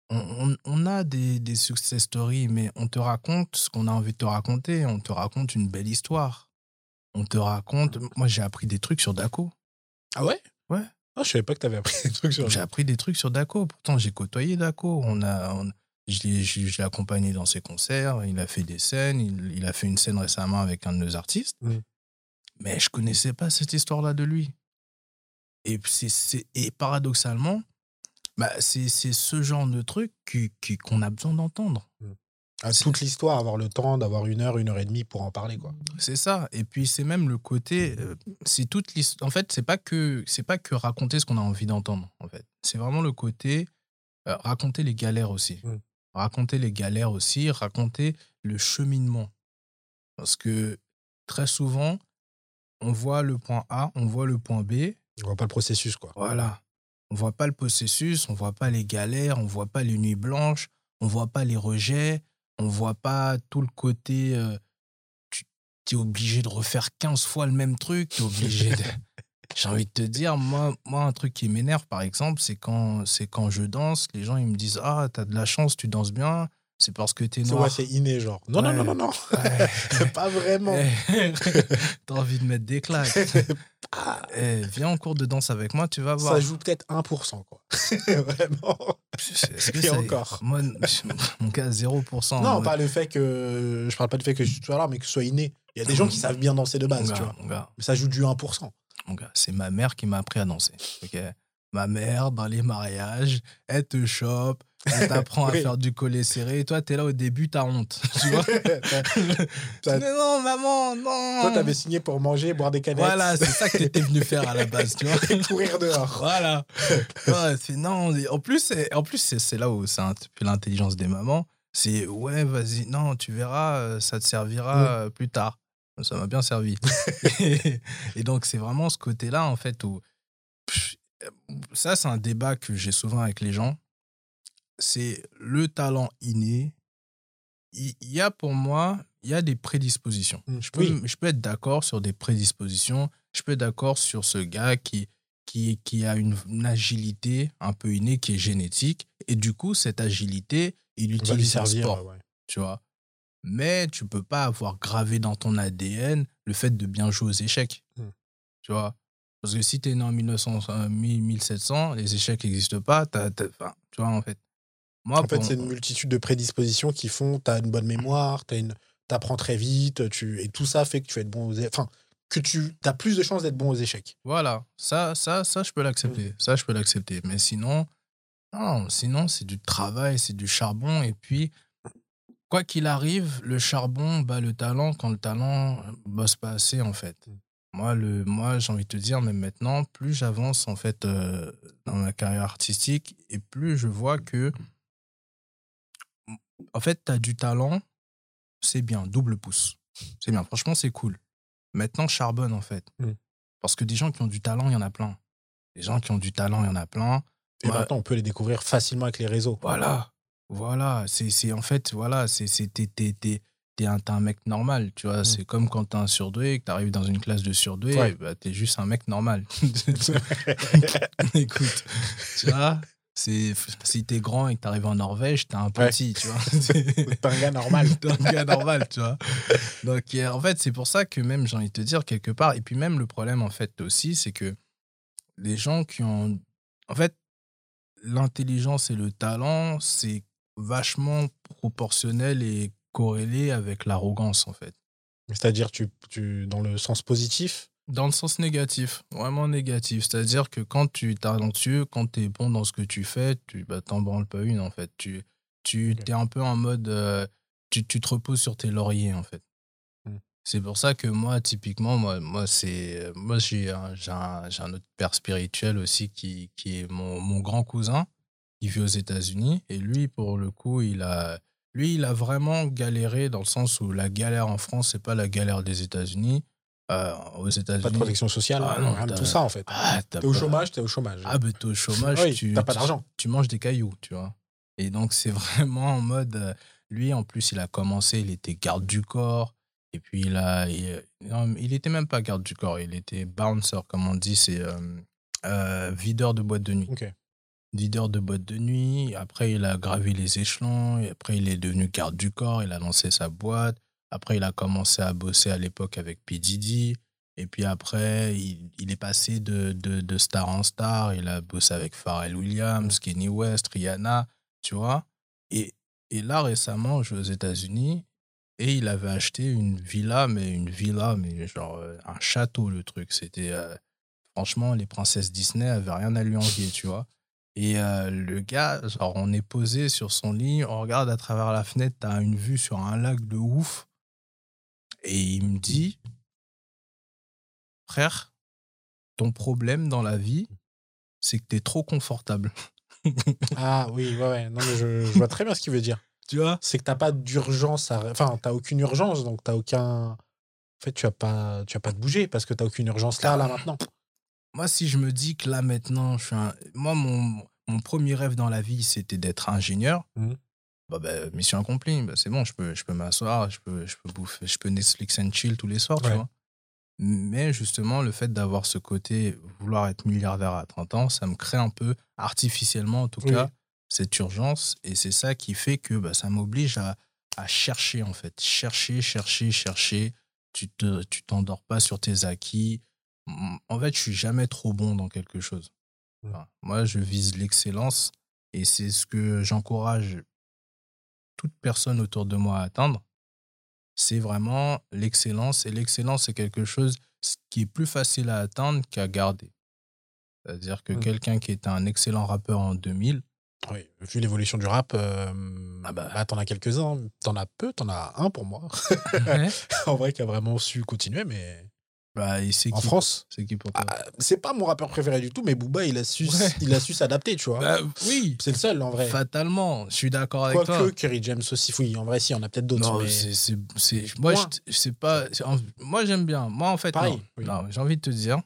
on, on- on a des, des success stories, mais on te raconte ce qu'on a envie de te raconter. On te raconte une belle histoire. On te raconte. Moi, j'ai appris des trucs sur Daco. Ah ouais? Ouais. Ah, je savais pas que t'avais appris des trucs sur J'ai appris des trucs sur Daco. Pourtant, j'ai côtoyé Daco. On a, on- je l'ai accompagné dans ses concerts. Il a fait des scènes. Il, il a fait une scène récemment avec un de nos artistes. Mm. Mais je connaissais pas cette histoire-là de lui. Et, c'est- c'est- et paradoxalement, bah, c'est ce genre de truc qu'on a besoin d'entendre. Ah, toute l'histoire, avoir le temps d'avoir une heure, une heure et demie pour en parler, quoi. C'est ça. Et puis c'est même le côté, euh, c'est toute l'histoire. En fait, c'est pas que c'est pas que raconter ce qu'on a envie d'entendre. En fait, c'est vraiment le côté euh, raconter les galères aussi. Mm. Raconter les galères aussi, raconter le cheminement. Parce que très souvent, on voit le point A, on voit le point B, On voit pas le processus, quoi. voilà. On voit pas le processus, on voit pas les galères, on voit pas les nuits blanches, on voit pas les rejets, on voit pas tout le côté. euh, tu es obligé de refaire 15 fois le même truc, tu es obligé de. J'ai envie de te dire, moi, moi un truc qui m'énerve, par exemple, c'est quand, c'est quand je danse, les gens ils me disent Ah, t'as de la chance, tu danses bien, c'est parce que t'es C'est noir. ouais, c'est inné, genre. Non, non, Ouais. non, non, non. Ouais. pas vraiment. T'as envie de mettre des claques. Ah, Eh, viens en cours de danse avec moi, tu vas voir. ça joue peut-être 1%, quoi. vraiment. Que Et ça- encore. Moi, mon gars, 0%. non, pas le fait que. Je parle pas du fait que je sois là, mais que ce soit inné. Il y a des gens qui savent bien danser de mon base, gars, tu vois. Mais ça joue du 1%. mon gars, c'est ma mère qui m'a appris à danser. ok? Ma mère, dans les mariages, elle te chope, elle t'apprend Oui. à faire du collet serré. Et toi, t'es là au début, t'as honte. Tu vois Mais non, maman, non Toi, t'avais signé pour manger, boire des canettes. Voilà, c'est ça que t'étais venu faire à la base, tu vois et courir dehors. Voilà. Ouais, c'est non. En plus, c'est- en plus, c'est là où c'est un peu l'intelligence des mamans. C'est ouais, vas-y, non, tu verras, euh, ça te servira Ouais. euh, plus tard. Ça m'a bien servi. et, et donc, c'est vraiment ce côté-là, en fait, où. Ça, c'est un débat que j'ai souvent avec les gens. C'est le talent inné. Il y a pour moi, il y a des prédispositions. Mm, Je peux, oui. je peux être d'accord sur des prédispositions. Je peux être d'accord sur ce gars qui, qui, qui a une, une agilité un peu innée qui est génétique. Et du coup, cette agilité, il en servir. sport, ouais. tu vois. Mais tu peux pas avoir gravé dans ton ADN le fait de bien jouer aux échecs, Mm. tu vois. Parce que si tu es né en 1900, euh, 1700, les échecs n'existent pas. t'as- t'as- enfin, tu vois, en fait. Moi, En fait, c'est une multitude de prédispositions qui font tu as une bonne mémoire, tu une... apprends très vite, tu... et tout ça fait que tu être bon aux Enfin, que tu as plus de chances d'être bon aux échecs. Voilà, ça, ça, ça, je peux l'accepter. Ça, je peux l'accepter. Mais sinon, non, sinon, c'est du travail, c'est du charbon. Et puis, quoi qu'il arrive, le charbon bat le talent quand le talent bosse pas assez, en fait. Moi, le, moi j'ai envie de te dire, même maintenant, plus j'avance, en fait, euh, dans ma carrière artistique, et plus je vois que, en fait, tu as du talent, c'est bien, double pouce. C'est bien, franchement, c'est cool. Maintenant, charbonne, en fait. Mm. Parce que des gens qui ont du talent, il y en a plein. Des gens qui ont du talent, il y en a plein. Et maintenant, on peut les découvrir facilement avec les réseaux. Voilà. Voilà. C'est, en fait, voilà, c'est, c'est, t'es, un, un mec normal, tu vois. Mm. C'est comme quand t'es un surdoué et que t'arrives dans une classe de surdoué, Ouais. bah, t'es juste un mec normal. Écoute, tu vois, c'est, si t'es grand et que t'arrives en Norvège, t'es un Ouais. petit, tu vois. T'es un gars normal. T'es un gars normal, tu vois. Donc, en fait, c'est pour ça que même, j'ai envie de te dire, quelque part, et puis même le problème, en fait, aussi, c'est que les gens qui ont. En fait, l'intelligence et le talent, c'est vachement proportionnel et corrélé avec l'arrogance, en fait. C'est-à-dire, tu, tu, dans le sens positif, Dans le sens négatif, vraiment négatif. C'est-à-dire que quand tu es talentueux, quand tu es bon dans ce que tu fais, tu bah, t'en branles pas une, en fait. Tu, tu es un peu en mode. euh, tu, tu te reposes sur tes lauriers, en fait. Hmm. C'est pour ça que moi, typiquement, moi, moi, c'est, moi j'ai, un, j'ai, un, j'ai un autre père spirituel aussi qui, qui est mon, mon grand cousin, qui vit aux États-Unis. Et lui, pour le coup, il a, lui, il a vraiment galéré dans le sens où la galère en France, c'est pas la galère des États-Unis. Euh, aux États-Unis. pas de protection sociale, Ah rien de tout ça, en fait. Ah, T'es au chômage, t'es au chômage. Ah, bah, t'es au chômage, Oui, tu t'as pas d'argent. Tu manges des cailloux, tu vois. Et donc, c'est vraiment en mode. euh, lui, en plus, il a commencé, il était garde du corps. Et puis, il a. Il, non, il était même pas garde du corps, il était bouncer, comme on dit, c'est euh, euh, videur de boîte de nuit. Leader de boîte de nuit. Après, il a gravi les échelons. Après, il est devenu garde du corps. Il a lancé sa boîte. Après, il a commencé à bosser à l'époque avec P. Diddy. Et puis après, il, est passé de, star en star. Il a bossé avec Pharrell Williams, Kenny West, Rihanna, tu vois. Et, et là, récemment, je vais aux États-Unis et il avait acheté une villa, mais une villa, mais genre euh, un château, le truc. C'était. euh, franchement, les princesses Disney avaient rien à lui envier, tu vois. Et euh, le gars, genre, on est posé sur son lit, on regarde à travers la fenêtre, t'as une vue sur un lac de ouf. Et il me dit, frère, ton problème dans la vie, c'est que t'es trop confortable. Ah oui, ouais, ouais. Non, mais je, je vois très bien ce qu'il veut dire. Tu vois? C'est que t'as pas d'urgence à. Enfin, t'as aucune urgence, donc t'as aucun. En fait, tu as pas, tu as pas de bouger parce que t'as aucune urgence là, là, maintenant. Moi, si je me dis que là, maintenant, je suis un... Moi, mon, mon premier rêve dans la vie, c'était d'être ingénieur. Mhm. Bah, bah, mission accomplie. Bah, c'est bon, je peux, je peux m'asseoir, je peux, je peux bouffer, je peux Netflix and chill tous les soirs, tu vois. Mais justement, le fait d'avoir ce côté vouloir être milliardaire à 30 ans, ça me crée un peu, artificiellement en tout Oui. cas, cette urgence. Et c'est ça qui fait que bah, ça m'oblige à, à chercher, en fait. Chercher, chercher, chercher. Tu te, tu t'endors pas sur tes acquis. En fait, je suis jamais trop bon dans quelque chose. Mm. Enfin, moi, je vise l'excellence et c'est ce que j'encourage toute personne autour de moi à atteindre. C'est vraiment l'excellence. Et l'excellence, c'est quelque chose qui est plus facile à atteindre qu'à garder. C'est-à-dire que Mm. quelqu'un qui était un excellent rappeur en 2000, Oui, vu l'évolution du rap, euh, Ah bah. bah, t'en as quelques-uns. T'en as peu, t'en as un pour moi. en vrai, qui a vraiment su continuer, mais bah, et c'est en qui, France. c'est qui pour toi ah, c'est pas mon rappeur préféré du tout, mais Booba, il a su, Ouais. il a su s'adapter, tu vois. Bah, Oui, c'est le seul, en vrai. fatalement. Je suis d'accord avec toi. Quoique Kerry James aussi, oui, en vrai, si, on a peut-être d'autres. Non, mais... c'est, c'est, c'est- moi, Moi. je- pas. j'aime bien. Moi, en fait, Pareil, non. oui. Non, j'ai envie de te dire,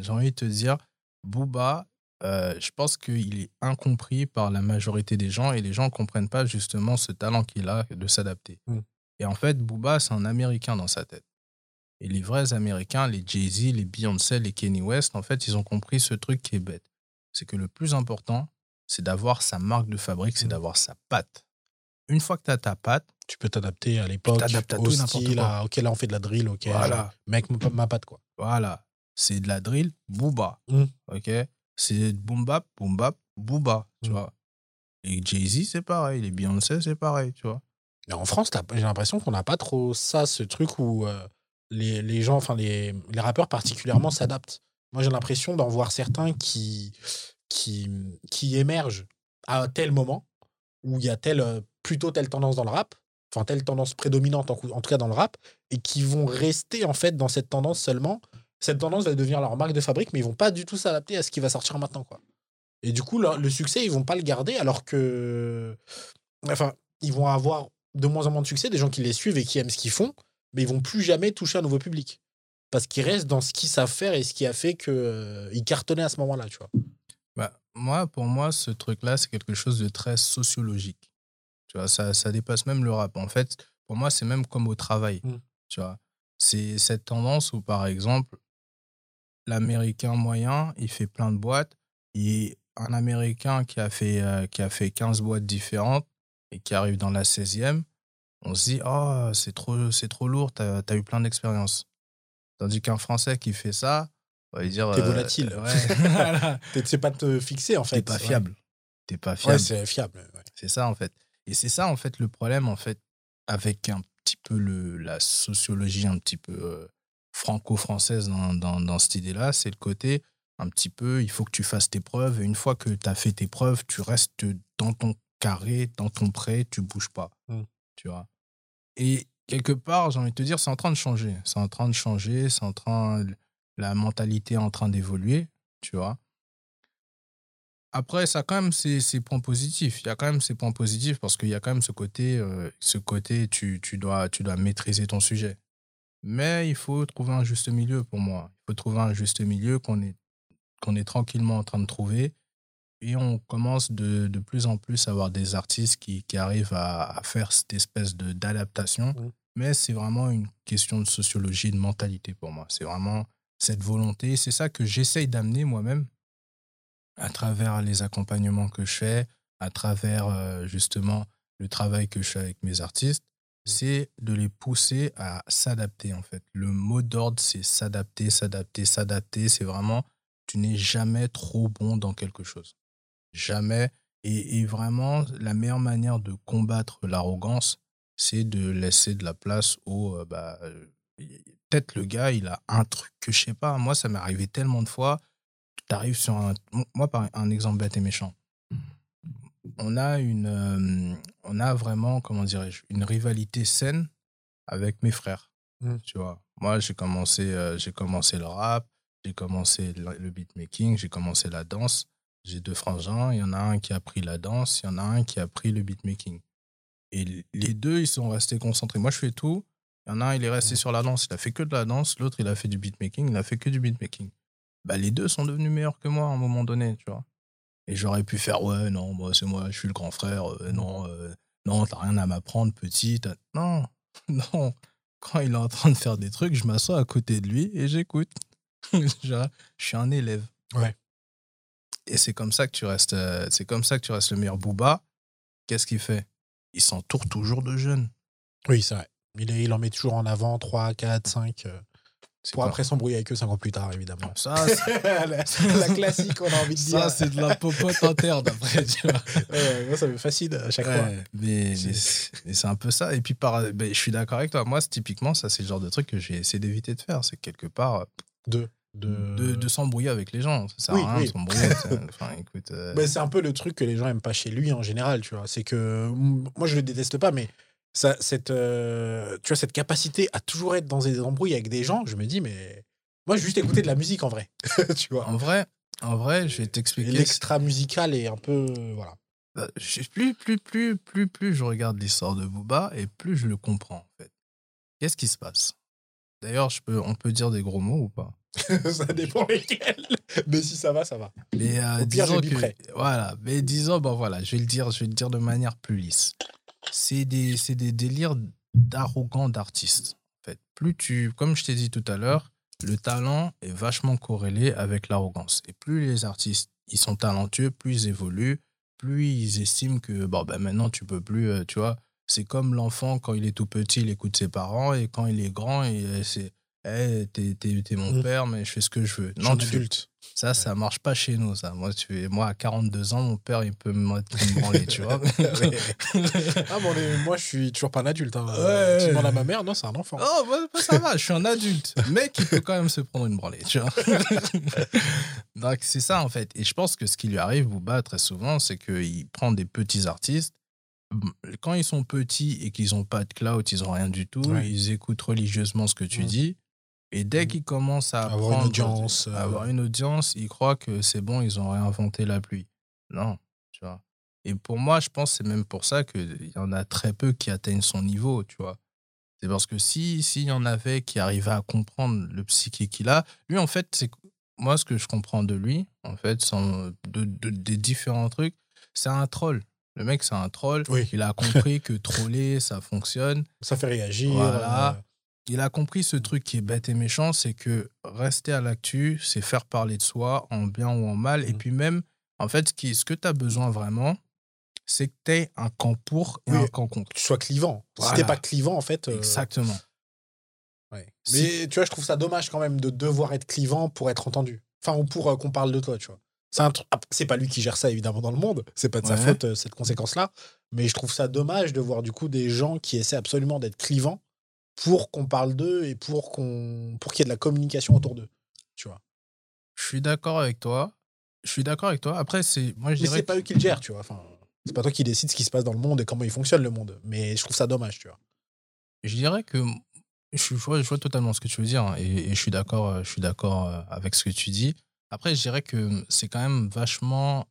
j'ai envie de te dire, Booba, euh, je pense qu'il est incompris par la majorité des gens et les gens ne comprennent pas justement ce talent qu'il a de s'adapter. Mm. Et en fait, Booba, c'est un Américain dans sa tête. Et les vrais Américains, les Jay-Z, les Beyoncé, les Kenny West, en fait, ils ont compris ce truc qui est bête. C'est que le plus important, c'est d'avoir sa marque de fabrique, c'est Mm. d'avoir sa patte. Une fois que tu as ta patte, tu peux t'adapter à l'époque, t'adaptes à au tout style, quoi. à, ok, là, on fait de la drill, ok. Voilà. Mec, ma, ma patte, quoi. Voilà. C'est de la drill, booba. Mm. OK? C'est boom bap, boom bap, booba, tu Mm. vois. Et Jay-Z, c'est pareil. Les Beyoncé, c'est pareil, tu vois. Mais en France, j'ai l'impression qu'on n'a pas trop ça, ce truc où euh, les, les gens, enfin les, les rappeurs particulièrement s'adaptent. Moi, j'ai l'impression d'en voir certains qui, qui, qui émergent à tel moment où il y a telle, euh, plutôt telle tendance dans le rap, enfin telle tendance prédominante en, tout cas dans le rap, et qui vont rester en fait dans cette tendance seulement. Cette tendance va devenir leur marque de fabrique, mais ils vont pas du tout s'adapter à ce qui va sortir maintenant, quoi. Et du coup, le, le succès, ils vont pas le garder, alors que, enfin, ils vont avoir de moins en moins de succès, des gens qui les suivent et qui aiment ce qu'ils font, mais ils vont plus jamais toucher un nouveau public. Parce qu'ils restent dans ce qu'ils savent faire et ce qui a fait qu'ils cartonnaient à ce moment-là, tu vois. Bah, moi, pour moi, ce truc-là, c'est quelque chose de très sociologique. Tu vois, ça, ça dépasse même le rap. En fait, pour moi, c'est même comme au travail. Mm. Tu vois, c'est cette tendance où, par exemple, l'Américain moyen, il fait plein de boîtes. Et un Américain qui a fait, euh, qui a fait 15 boîtes différentes et qui arrive dans la 16e, on se dit, oh, c'est trop, c'est trop lourd, t'as as eu plein d'expériences. Tandis qu'un Français qui fait ça, on va lui dire. T'es euh, volatile. ouais, voilà. Tu sais pas te fixer, en fait. T'es pas Ouais. fiable. T'es pas Ouais, fiable. c'est fiable. ouais. c'est ça, en fait. Et c'est ça, en fait, le problème, en fait, avec un petit peu le, la sociologie un petit peu euh, franco-française dans, dans, dans cette idée-là, c'est le côté un petit peu, il faut que tu fasses tes preuves. Et une fois que tu as fait tes preuves, tu restes dans ton carré, dans ton prêt, tu bouges pas. Mm. Tu vois. Et quelque part, j'ai envie de te dire, c'est en train de changer. C'est en train de changer, c'est en train. La mentalité est en train d'évoluer, tu vois. Après, ça quand même ses, ses points positifs. Il y a quand même ses points positifs parce qu'il y a quand même ce côté, euh, ce côté tu, tu, dois, tu dois maîtriser ton sujet. Mais il faut trouver un juste milieu pour moi. Il faut trouver un juste milieu qu'on est, qu'on est tranquillement en train de trouver. Et on commence de, de plus en plus à avoir des artistes qui, qui arrivent à, à faire cette espèce d'adaptation. Mais c'est vraiment une question de sociologie, de mentalité pour moi. C'est vraiment cette volonté. C'est ça que j'essaye d'amener moi-même à travers les accompagnements que je fais, à travers euh, justement le travail que je fais avec mes artistes, c'est de les pousser à s'adapter en fait. Le mot d'ordre, c'est s'adapter, s'adapter, s'adapter. C'est vraiment, tu n'es jamais trop bon dans quelque chose. Jamais. Et, et, vraiment, la meilleure manière de combattre l'arrogance, c'est de laisser de la place au... Euh, bah, euh, peut-être le gars, il a un truc que je sais pas. Moi, ça m'est arrivé tellement de fois. Tu arrives sur un... Moi, par un exemple bête et méchant on a une, euh, on a vraiment, comment dirais-je, une rivalité saine avec mes frères. Mmh. Tu vois, moi, j'ai commencé, euh, j'ai commencé le rap, j'ai commencé le, beatmaking, j'ai commencé la danse. J'ai deux frangins, il y en a un qui a pris la danse, il y en a un qui a pris le beatmaking. Et les deux, ils sont restés concentrés. Moi, je fais tout. Il y en a un, il est resté sur la danse, il a fait que de la danse. L'autre, il a fait du beatmaking, il a fait que du beatmaking. Bah, les deux sont devenus meilleurs que moi à un moment donné, tu vois. Et j'aurais pu faire, ouais, non, moi, c'est moi, je suis le grand frère, euh, non, euh, non, t'as rien à m'apprendre, petite. Non, non. Quand il est en train de faire des trucs, je m'assois à côté de lui et j'écoute. je suis un élève. Ouais. Et c'est comme ça que tu restes, euh, c'est comme ça que tu restes le meilleur Booba. Qu'est-ce qu'il fait? Il s'entoure toujours de jeunes. Oui, c'est vrai. Il, il en met toujours en avant 3, 4, 5. Pour après s'embrouiller avec eux cinq ans plus tard, évidemment. Ça, la, classique, on a envie de dire. Ça, c'est de la popote interne, après, tu vois. moi, ça me fascine à chaque fois. Mais, c'est un peu ça. Et puis, par, ben, je suis d'accord avec toi. Moi, typiquement, ça, c'est le genre de truc que j'ai essayé d'éviter de faire. C'est quelque part. De de, de, s'embrouiller avec les gens. Ça sert à rien de s'embrouiller. enfin, écoute. Euh ben, c'est un peu le truc que les gens aiment pas chez lui en général, tu vois. C'est que moi, je le déteste pas, mais ça, cette, euh, tu vois, cette capacité à toujours être dans des embrouilles avec des gens, je me dis, mais moi, je juste écouter de la musique en vrai. tu vois. En vrai, en vrai, je vais t'expliquer. L'extra musical est un peu. Voilà. Bah, plus, plus, plus, plus, plus je regarde l'histoire de Booba et plus je le comprends, en fait. Qu'est-ce qui se passe? D'ailleurs, je peux, on peut dire des gros mots ou pas? Ça dépend lesquels. Mais si ça va, ça va. Mais euh, disons que, voilà. Mais disons, bon voilà, je vais le dire, je vais le dire de manière plus lisse c'est des, des délires d'arrogants d'artistes. En fait, plus tu, comme je t'ai dit tout à l'heure, le talent est vachement corrélé avec l'arrogance. Et plus les artistes ils sont talentueux, plus ils évoluent, plus ils estiment que bon ben maintenant tu peux plus, euh, tu vois. C'est comme l'enfant quand il est tout petit, il écoute ses parents et quand il est grand, c'est hey, t'es, t'es, mon mmh. père, mais je fais ce que je veux. Non, tu adulte. Ça, ça marche pas chez nous, ça. Moi, tu moi, à 42 ans, mon père, il peut me branler, tu vois. ah bon, moi, je suis toujours pas un adulte. Hein. Ouais. Tu demandes à ma mère, non, c'est un enfant. Oh, bah, ça va, je suis un adulte, mais qui peut quand même se prendre une branlée, tu vois. Donc, c'est ça, en fait. Et je pense que ce qui lui arrive, Bouba, très souvent, c'est qu'il prend des petits artistes. Quand ils sont petits et qu'ils n'ont pas de cloud, ils n'ont rien du tout, ils écoutent religieusement ce que tu dis et dès mmh. qu'ils commencent à avoir une audience, avoir une audience, ils croient que c'est bon, ils ont réinventé la pluie. Non, tu vois. Et pour moi, je pense que c'est même pour ça qu'il y en a très peu qui atteignent son niveau, tu vois. C'est parce que si s'il y en avait qui arrivaient à comprendre le psyché qu'il a, lui en fait, c'est moi ce que je comprends de lui, en fait, sans, de, des différents trucs, c'est un troll. Le mec, c'est un troll. Il a compris que troller, ça fonctionne. Ça fait réagir. Voilà. Euh, il a compris ce truc qui est bête et méchant, c'est que rester à l'actu, c'est faire parler de soi en bien ou en mal. Et mmh. puis même, en fait, ce que tu as besoin vraiment, c'est que tu aies un camp pour et un camp contre. Que tu sois clivant. Si Si t'es pas clivant, en fait. Euh, Exactement. Mais tu vois, je trouve ça dommage quand même de devoir être clivant pour être entendu. Enfin, ou pour euh, qu'on parle de toi, tu vois. C'est pas lui qui gère ça évidemment dans le monde, c'est pas de sa faute euh, cette conséquence-là, mais je trouve ça dommage de voir du coup des gens qui essaient absolument d'être clivants pour qu'on parle d'eux et pour qu'on pour qu'il y ait de la communication autour d'eux. Tu vois. Je suis d'accord avec toi. Je suis d'accord avec toi. Après, c'est moi je Mais c'est pas eux qui le gèrent, tu vois. Enfin, c'est pas toi qui décides ce qui se passe dans le monde et comment il fonctionne le monde. Mais je trouve ça dommage, tu vois. Je dirais que je vois, je vois totalement ce que tu veux dire hein, et, je suis d'accord, euh, je suis d'accord euh, avec ce que tu dis. Après, je dirais que c'est quand même vachement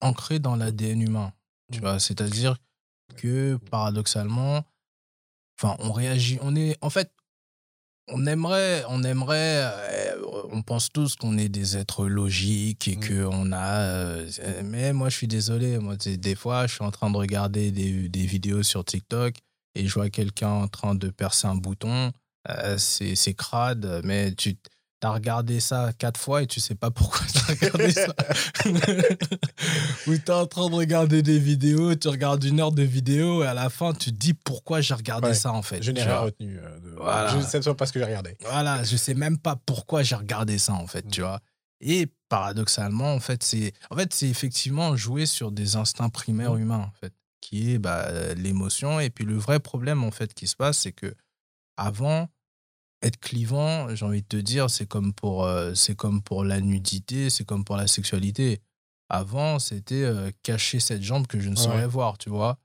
ancré dans l'ADN humain. Tu mmh. vois, c'est-à-dire que paradoxalement, Enfin, on réagit. On est, en fait, on aimerait, on aimerait, euh, on pense tous qu'on est des êtres logiques et mmh. que on a. Euh, mais moi, je suis désolé. Moi, des fois, je suis en train de regarder des, des vidéos sur TikTok et je vois quelqu'un en train de percer un bouton. Euh, c'est crade, mais tu t'as regardé ça quatre fois et tu sais pas pourquoi t'as regardé ça. Ou t'es en train de regarder des vidéos, tu regardes une heure de vidéo et à la fin tu te dis pourquoi j'ai regardé Ouais. ça en fait. Je n'ai rien retenu. euh, de... Voilà. Je ne sais pas ce que j'ai regardé. Voilà, je sais même pas pourquoi j'ai regardé ça en fait, Mm. tu vois. Et paradoxalement, en fait, c'est en fait c'est effectivement jouer sur des instincts primaires Mm. humains en fait, qui est bah, l'émotion. Et puis le vrai problème en fait qui se passe, c'est que avant être clivant, j'ai envie de te dire, c'est comme pour euh, c'est comme pour la nudité, c'est comme pour la sexualité. Avant, c'était euh, cacher cette jambe que je ne Ouais. saurais voir, tu vois.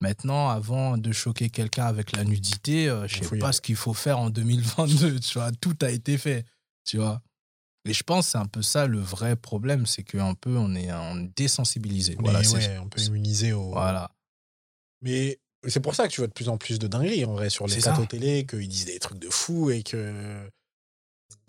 Maintenant, avant de choquer quelqu'un avec la nudité, euh, je sais pas ce qu'il faut faire en 2022, tu vois. Tout a été fait, tu vois. Et je pense que c'est un peu ça le vrai problème, c'est qu'un peu on est, on est désensibilisé. On, Voilà, est, ouais, on peut immuniser au. voilà. Mais c'est pour ça que tu vois de plus en plus de dingueries en vrai sur les plateaux télé, qu'ils disent des trucs de fou et que.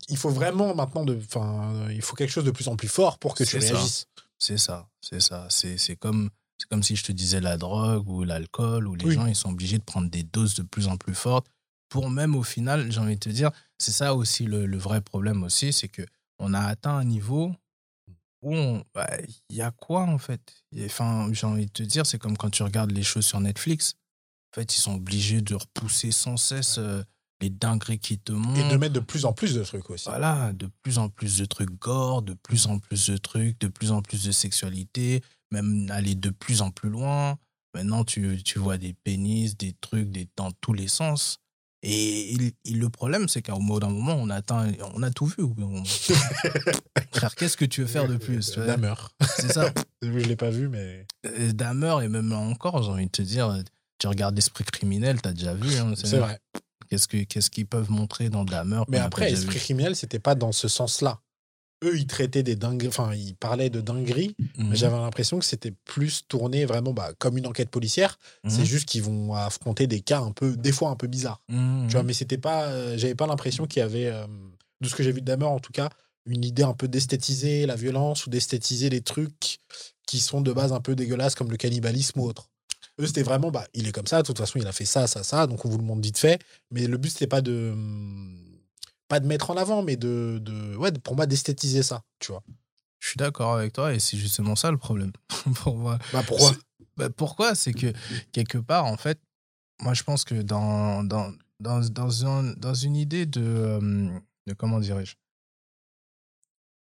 Il faut vraiment maintenant de. Enfin, il faut quelque chose de plus en plus fort pour que tu ça. réagisses. C'est ça, c'est ça. C'est comme, c'est comme si je te disais la drogue ou l'alcool, où les Oui. gens ils sont obligés de prendre des doses de plus en plus fortes pour même au final, j'ai envie de te dire, c'est ça aussi le, le vrai problème aussi, c'est que on a atteint un niveau où bah, il y a quoi en fait? Enfin, j'ai envie de te dire, c'est comme quand tu regardes les choses sur Netflix. En fait, ils sont obligés de repousser sans cesse euh, les dingueries qui te montrent. Et de mettre de plus en plus de trucs aussi. Voilà, de plus en plus de trucs gore, de plus en plus de trucs, de plus en plus de sexualité, même aller de plus en plus loin. Maintenant, tu, tu vois des pénis, des trucs des, dans tous les sens. Et, le problème, c'est qu'au bout d'un moment, on, atteint, on a tout vu. On- Frère, qu'est-ce que tu veux faire de plus Dahmer. C'est ça. Je l'ai pas vu, mais. Euh, Dahmer, et même encore, j'ai envie de te dire, tu regardes l'esprit criminel, t'as déjà vu. hein, C'est vrai. Qu'est-ce que- qu'est-ce qu'ils peuvent montrer dans Dahmer Mais après, pas déjà Esprit vu? criminel, c'était pas dans ce sens-là. Eux, ils traitaient des dingueries. Enfin, ils parlaient de dingueries, Mhm. mais j'avais l'impression que c'était plus tourné vraiment bah, comme une enquête policière. C'est Mhm. juste qu'ils vont affronter des cas un peu, des fois un peu bizarres. Mhm. Tu vois, mais c'était pas. euh, J'avais pas l'impression qu'il y avait, euh, de ce que j'ai vu de Dahmer en tout cas, une idée un peu d'esthétiser la violence ou d'esthétiser les trucs qui sont de base un peu dégueulasses comme le cannibalisme ou autre. Eux, c'était vraiment, bah, il est comme ça, de toute façon, il a fait ça, ça, ça, donc on vous le montre vite fait. Mais le but, c'était pas de. hum, Pas de mettre en avant, mais de. de ouais, pour moi, d'esthétiser ça, tu vois. Je suis d'accord avec toi et c'est justement ça le problème pour moi. Bah, pourquoi C'est- Bah, pourquoi? C'est que quelque part, en fait, moi je pense que dans, dans, dans, dans, un- dans une idée de, euh, de comment dirais-je?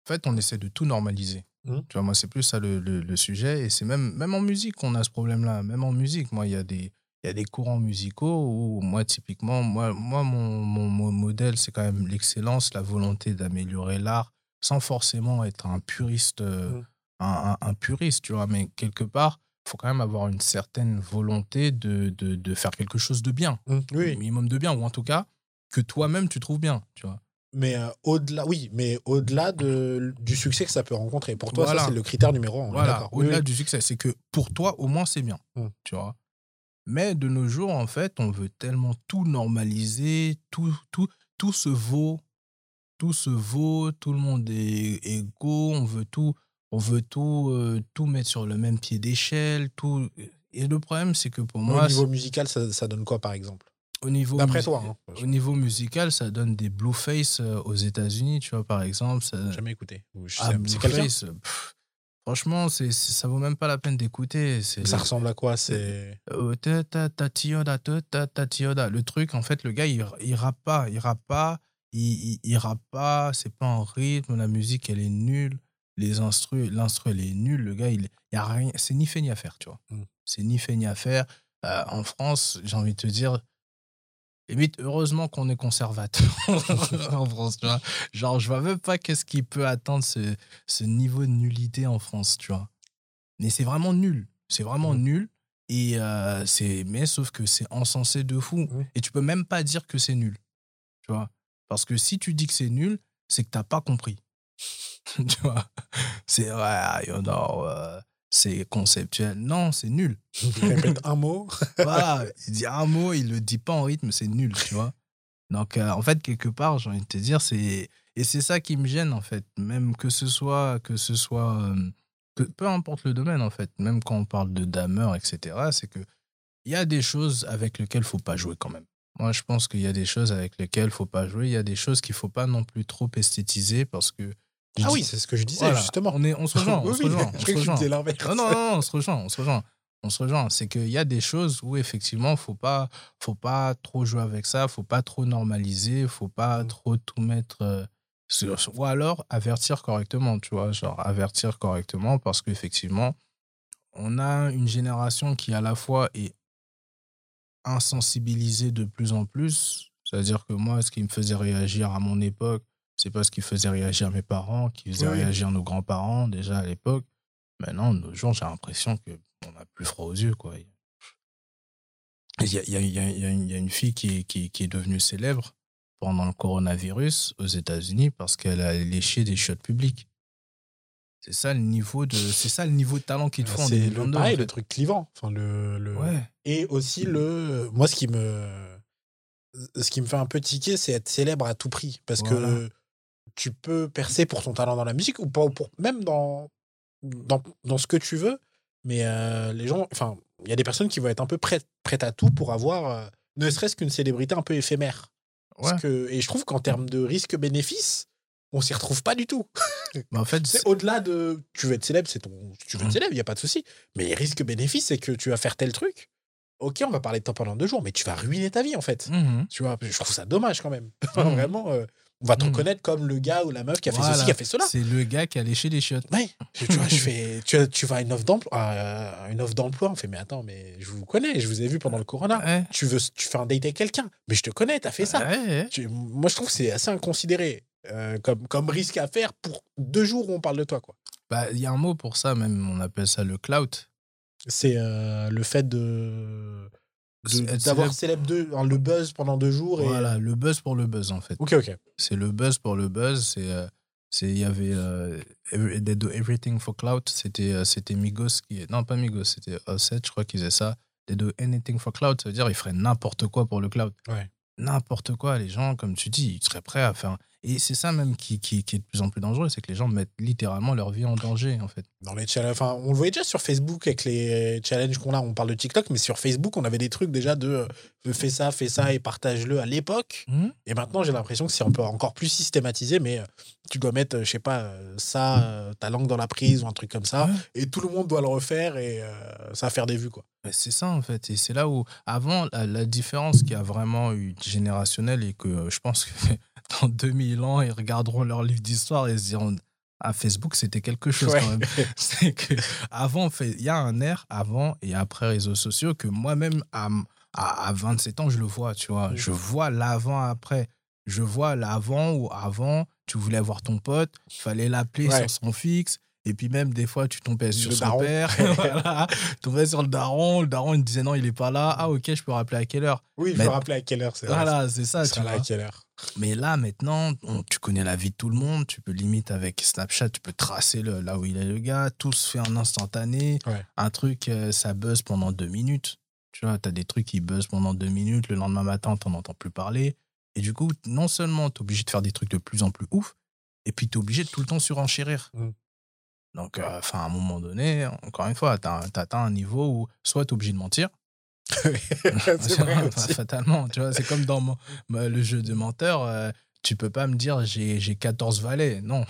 En fait, on essaie de tout normaliser. Mhm. Tu vois, moi, c'est plus ça le, le, le sujet. Et c'est même, même en musique qu'on a ce problème-là. Même en musique, moi, il y a des. Il y a des courants musicaux où, moi, typiquement, moi, moi mon, mon, mon modèle, c'est quand même l'excellence, la volonté d'améliorer l'art, sans forcément être un puriste, euh, Mhm. un, un- un puriste, tu vois. Mais quelque part, il faut quand même avoir une certaine volonté de, de, de faire quelque chose de bien. Hum, Un minimum de bien, ou en tout cas, que toi-même, tu trouves bien, tu vois. Mais euh, au-delà, oui, mais au-delà de, du succès que ça peut rencontrer. Pour toi, Voilà. ça, c'est le critère numéro un. Voilà. Oui, au-delà oui. du succès, c'est que pour toi, au moins, c'est bien. Mm. Tu vois. Mais de nos jours, en fait, on veut tellement tout normaliser, tout, tout, tout se vaut, tout se vaut, tout le monde est égaux, on veut tout, on veut tout, euh, tout mettre sur le même pied d'échelle, tout. Et le problème, c'est que pour moi, au niveau musical, ça, ça donne quoi, par exemple? Au niveau D'après musi- toi. hein. au niveau musical, ça donne des Blueface euh, aux États-Unis, tu vois, par exemple. ça- jamais écouté. Ah, Blueface, pff, franchement, c'est, ça vaut même pas la peine d'écouter. Ça ressemble à quoi C'est Euh. Le truc, en fait, le gars, il, il rappe pas. Il rappe pas. Il, il, il rappe pas. C'est pas en rythme. La musique, elle est nulle. Les instrus, l'instru, elle est nulle. Le gars, il y a rien. C'est ni fait ni à faire, tu vois. Mm. C'est ni fait ni à faire. Euh, en France, j'ai envie de te dire, limite, heureusement qu'on est conservateur en France, tu vois. Genre, je vois même pas qu'est-ce qui peut atteindre ce, ce niveau de nullité en France, tu vois. Mais c'est vraiment nul. C'est vraiment Mhm. nul. Et euh, c'est, mais sauf que c'est encensé de fou. Et tu peux même pas dire que c'est nul. Tu vois. Parce que si tu dis que c'est nul, c'est que t'as pas compris. tu vois. C'est, ouais, you know, euh, c'est conceptuel. Non, c'est nul. Il répète un mot. Voilà, il dit un mot, il le dit pas en rythme, c'est nul, tu vois. Donc, euh, en fait, quelque part, j'ai envie de te dire, c'est. Et c'est ça qui me gêne, en fait. Même que ce soit. Que ce soit euh, que, peu importe le domaine, en fait. Même quand on parle de Dahmer, etc., c'est que. Il y a des choses avec lesquelles il faut pas jouer quand même. Moi, je pense qu'il y a des choses avec lesquelles il faut pas jouer. Il y a des choses qu'il faut pas non plus trop esthétiser parce que. Je Ah dis- oui, c'est ce que je disais, voilà, justement. On, est, on se rejoint. on Oui, se oui, rejoint. je on se rejoint. Non, non, non, on se rejoint, on se rejoint. On se rejoint. C'est qu'il y a des choses où effectivement, faut pas, faut pas trop jouer avec ça, faut pas trop normaliser, faut pas Mm. trop tout mettre. euh, sur- sur- ou alors avertir correctement, tu vois, genre avertir correctement parce qu'effectivement, on a une génération qui à la fois est insensibilisée de plus en plus. C'est-à-dire que moi, ce qui me faisait réagir à mon époque, c'est pas ce qui faisait réagir mes parents, qui faisait Oui. réagir nos grands-parents déjà à l'époque. Maintenant, de nos jours, j'ai l'impression qu'on a plus froid aux yeux. Quoi. Il y a, il y a- il y a- il y a une- fille qui est, qui, qui est devenue célèbre pendant le coronavirus aux États-Unis parce qu'elle a léché des shots publics. C'est ça le niveau de, c'est ça le niveau de talent qu'ils te font C'est le, 2022. pareil, le truc clivant. Enfin, le, le... Ouais. Et aussi, le... moi, ce qui me, ce qui me fait un peu tiquer, c'est être célèbre à tout prix. Parce Voilà. que tu peux percer pour ton talent dans la musique ou pas, ou pour... même dans... Dans... dans ce que tu veux. Mais euh, les gens, enfin, il y a des personnes qui vont être un peu prêtes, prêtes à tout pour avoir euh, ne serait-ce qu'une célébrité un peu éphémère. Ouais. Parce que, et je trouve qu'en termes de risque-bénéfice, on s'y retrouve pas du tout. Mais en fait, C'est au-delà de tu veux être célèbre, c'est ton tu veux être Mm. célèbre, il y a pas de souci. Mais les risques bénéfices c'est que tu vas faire tel truc. OK, on va parler de toi pendant deux jours, mais tu vas ruiner ta vie en fait. Mhm. Tu vois, je trouve ça dommage quand même. Mhm. Vraiment euh, on va te Mhm. reconnaître comme le gars ou la meuf qui a fait ceci, qui a fait cela. c'est le gars qui a léché les chiottes. Ouais, tu vois, je fais tu, tu vas à une offre d'emploi une offre d'emploi, on fait mais attends, mais je vous connais, je vous ai vu pendant le corona. Ouais. Tu veux tu fais un date avec quelqu'un, mais je te connais, t'as fait ça. Ouais, ouais. Tu- moi je trouve que c'est assez inconsidéré euh, comme comme risque à faire pour deux jours où on parle de toi quoi. Bah, il y a un mot pour ça, même, on appelle ça le clout. c'est euh, le fait de d'avoir célèbre deux, hein, le buzz pendant deux jours et Voilà, le buzz pour le buzz, en fait. ok ok C'est le buzz pour le buzz. C'est, euh, il y avait euh, Every- They Do Everything for Clout. C'était, euh, c'était Migos qui, non pas Migos, c'était Offset, je crois qu'ils faisaient ça. They Do Anything for Clout, ça veut dire ils feraient n'importe quoi pour le cloud. Ouais. N'importe quoi, les gens, comme tu dis, ils seraient prêts à faire. Et c'est ça même qui, qui, qui est de plus en plus dangereux, c'est que les gens mettent littéralement leur vie en danger, en fait. dans les challenges enfin on le voyait déjà sur Facebook avec les challenges qu'on a on parle de TikTok mais sur Facebook on avait des trucs déjà de euh, fais ça fais ça et partage-le à l'époque Mhm. et maintenant j'ai l'impression que c'est un peu encore plus systématisé mais euh, tu dois mettre euh, je sais pas ça ta langue dans la prise ou un truc comme ça Ouais. et tout le monde doit le refaire et euh, ça va faire des vues quoi C'est ça en fait. Et c'est là où, avant, la, la différence qui a vraiment eu générationnelle et que je pense que dans 2000 ans, ils regarderont leur livre d'histoire et se diront Ah, Facebook, c'était quelque chose Ouais. quand même. c'est que avant, il y a un air avant et après réseaux sociaux que moi-même, à, à, à 27 ans, je le vois, tu vois. Mm. Je vois l'avant-après. Je vois l'avant où avant, tu voulais voir ton pote, il fallait l'appeler Ouais. sur son fixe. Et puis même des fois, tu tombais sur Le son daron. père. voilà. Tu tombais sur le daron. Le daron, il te disait non, il est pas là. Ah, ok, je peux rappeler à quelle heure. oui je Mais- me rappelais à quelle heure c'est vrai, Voilà, c'est ça, tu là vois. à quelle heure Mais là, maintenant, on- tu connais la vie de tout le monde. Tu peux limite avec Snapchat, tu peux tracer le, là où il est le gars. Tout se fait en instantané. Ouais. Un truc, euh, ça buzz pendant deux minutes. Tu vois, tu as des trucs qui buzzent pendant deux minutes. Le lendemain matin, tu n'en entends plus parler. Et du coup, non seulement tu es obligé de faire des trucs de plus en plus ouf, et puis tu es obligé de tout le temps surenchérir. Mm. Donc, euh, enfin, à un moment donné, encore une fois, tu as, atteint un niveau où soit tu es obligé de mentir, c'est vrai fatalement, tu vois, c'est comme dans mon- ma- le jeu de menteur. euh, tu peux pas me dire j'ai j'ai 14 valets. Non.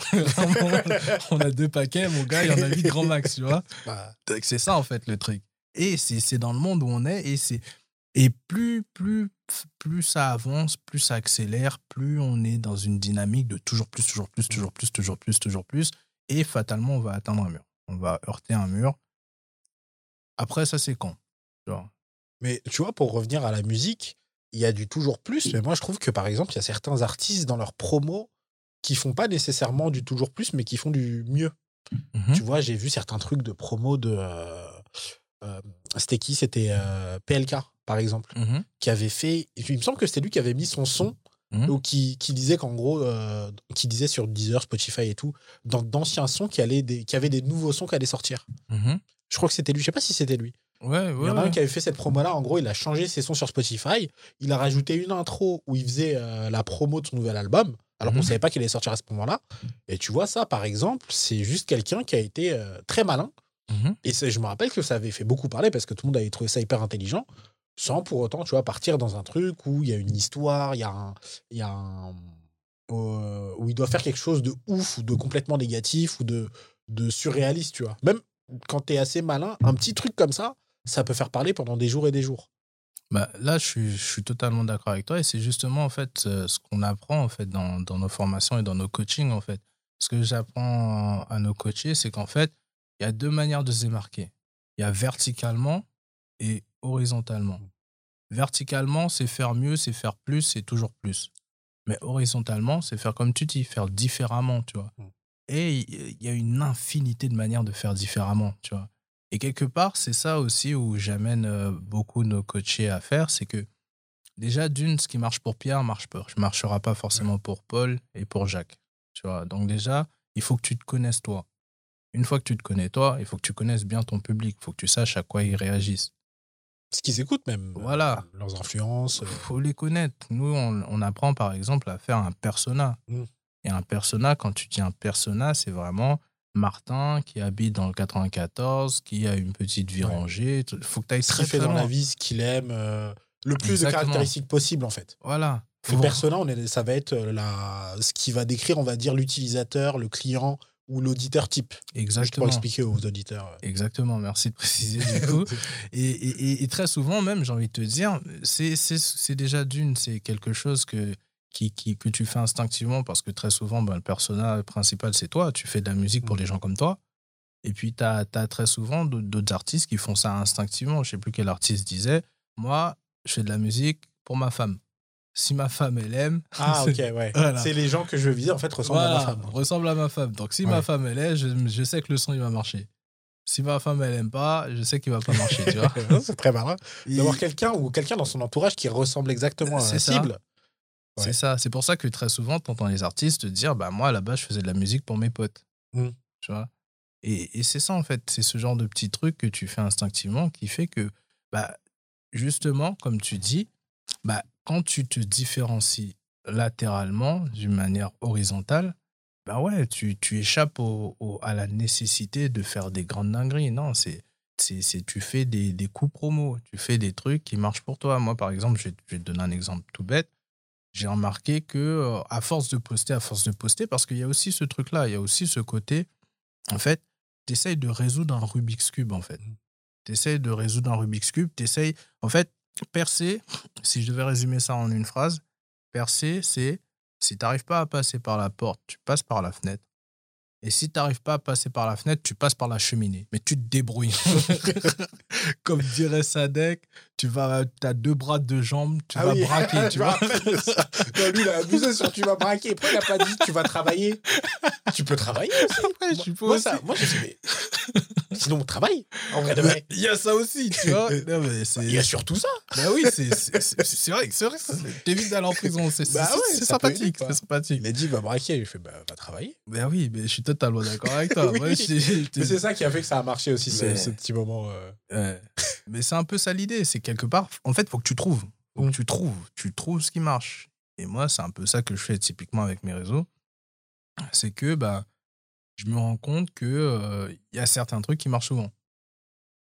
on a deux paquets, mon gars, il y en a 8 grand max, tu vois. Bah, C'est ça, en fait, le truc. Et c'est dans le monde où on est. Et, c'est et plus, plus, plus ça avance, plus ça accélère, plus on est dans une dynamique de toujours plus, toujours plus, toujours plus, toujours plus, toujours plus. Et fatalement, on va atteindre un mur. On va heurter un mur. Après, ça, c'est quand tu vois? Mais tu vois, pour revenir à la musique, il y a du toujours plus. Mais moi, je trouve que par exemple, il y a certains artistes dans leurs promos qui font pas nécessairement du toujours plus, mais qui font du mieux. Mhm. Tu vois, j'ai vu certains trucs de promo de. euh, euh, c'était qui? C'était euh, PLK, par exemple, Mhm. qui avait fait. Il me semble que c'était lui qui avait mis son son. Mhm. Ou qui, qui disait qu'en gros, euh, qui disait sur Deezer, Spotify et tout, dans d'anciens sons qui, allaient des, qui avaient des nouveaux sons qui allaient sortir. Mhm. Je crois que c'était lui, je sais pas si c'était lui. Ouais, Il ouais. y en a un ouais. qui avait fait cette promo-là. En gros, il a changé ses sons sur Spotify. Il a rajouté une intro où il faisait euh, la promo de son nouvel album, alors qu'on Mhm. savait pas qu'il allait sortir à ce moment-là. Et tu vois, ça, par exemple, c'est juste quelqu'un qui a été euh, très malin. Et je me rappelle que ça avait fait beaucoup parler parce que tout le monde avait trouvé ça hyper intelligent. Sans pour autant, tu vois, partir dans un truc où il y a une histoire, il y a un. Y a un euh, où il doit faire quelque chose de ouf ou de complètement négatif ou de, de surréaliste, tu vois. Même quand tu es assez malin, un petit truc comme ça, ça peut faire parler pendant des jours et des jours. Bah, là, je suis, je suis totalement d'accord avec toi. Et c'est justement, en fait, euh, ce qu'on apprend, en fait, dans, dans nos formations et dans nos coachings, en fait. Ce que j'apprends à nos coachés, c'est qu'en fait, il y a deux manières de se démarquer. Il y a verticalement et horizontalement. Verticalement, c'est faire mieux, c'est faire plus, c'est toujours plus. Mais horizontalement, c'est faire comme tu dis, faire différemment, tu vois. Mm. Et il y a une infinité de manières de faire différemment, tu vois. Et quelque part, c'est ça aussi où j'amène euh, beaucoup nos coachés à faire, c'est que déjà, d'une, ce qui marche pour Pierre marche pas, marchera pas forcément pour Paul et pour Jacques, tu vois. Donc déjà, il faut que tu te connaisses toi. Une fois que tu te connais toi, il faut que tu connaisses bien ton public, il faut que tu saches à quoi ils réagissent. Ce qu'ils écoutent même. euh, Voilà. Leurs influences. euh, faut les connaître. Nous, on, on apprend par exemple à faire un persona. Mm. Et un persona, quand tu dis un persona, c'est vraiment Martin qui habite dans le 94, qui a une petite vie Ouais. rangée. Il faut que tu ailles ce très, fait très dans loin. la vie, ce qu'il aime, euh, le plus Exactement. de caractéristiques possibles en fait. Voilà. Le persona, on est, ça va être la, ce qui va décrire, on va dire, l'utilisateur, le client ou l'auditeur type. Juste pour Exactement. expliquer aux auditeurs. Exactement, merci de préciser du coup. Et, et- et- et très souvent même, j'ai envie de te dire, c'est- déjà d'une, c'est quelque chose que, qui, qui- que tu fais instinctivement parce que très souvent, ben, le personnage principal, c'est toi. Tu fais de la musique pour Mm. les gens comme toi. Et puis, tu as, très souvent d'autres d'autres artistes qui font ça instinctivement. Je sais plus quel artiste disait, moi, je fais de la musique pour ma femme. Si ma femme, elle aime, Ah, ok, ouais. Voilà. C'est les gens que je viser, en fait, ressemblent à ma femme. ressemble à ma femme. Donc, si Ouais. ma femme, elle est, je, je sais que le son, il va marcher. Si ma femme, elle aime pas, je sais qu'il va pas marcher, tu vois. c'est très. Et- D'avoir quelqu'un ou quelqu'un dans son entourage qui ressemble exactement à ça. cible. Ouais. C'est ça. C'est pour ça que très souvent, tu entends les artistes dire bah, Moi, là-bas, je faisais de la musique pour mes potes. Mm. Tu vois Et, et c'est ça, en fait. C'est ce genre de petit truc que tu fais instinctivement qui fait que, bah, justement, comme tu dis, bah, quand tu te différencies latéralement d'une manière horizontale, bah ouais, tu, tu échappes au- au- à la nécessité de faire des grandes dingueries. Non, c'est. C'est, c'est- tu fais des, des coups promo, tu fais des trucs qui marchent pour toi. Moi, par exemple, je vais, je vais te donner un exemple tout bête j'ai remarqué que euh, à force de poster, à force de poster, parce qu'il y a aussi ce truc-là, il y a aussi ce côté, en fait, tu essayes de résoudre un Rubik's Cube, en fait. Tu essayes de résoudre un Rubik's Cube, tu essayes, en fait, percer, si je devais résumer ça en une phrase, percer, c'est si tu n'arrives pas à passer par la porte, tu passes par la fenêtre. Et si tu n'arrives pas à passer par la fenêtre, tu passes par la cheminée. Mais tu te débrouilles. Comme dirait Sadek, tu vas, as deux bras, deux jambes, tu Ah vas oui. braquer. tu vois Non, lui, il a abusé sur tu vas braquer. Pourquoi il n'a pas dit tu vas travailler Tu peux travailler aussi. Ouais, je Moi- suppose moi, aussi. ça, moi, je sais, mais. Sinon, on travaille. En vrai de vrai. Il y a ça aussi, tu vois. Non, mais c'est... Il y a surtout ça. Bah oui, c'est, vrai, c'est vrai, t'évites d'aller en prison, c'est, Bah ouais, sympathique, c'est sympathique. Il a dit va braquer. Je fais bah, va travailler. Bah oui, mais je suis totalement d'accord avec toi. Oui. Mais c'est ça qui a fait que ça a marché aussi, ce, Mais- ce petit moment. euh. Ouais. Mais c'est un peu ça l'idée, c'est quelque part, en fait, faut que tu trouves. Faut Mm. que tu trouves, tu trouves ce qui marche. Et moi, c'est un peu ça que je fais typiquement avec mes réseaux. C'est que bah, je me rends compte qu'il il y a certains trucs qui marchent souvent.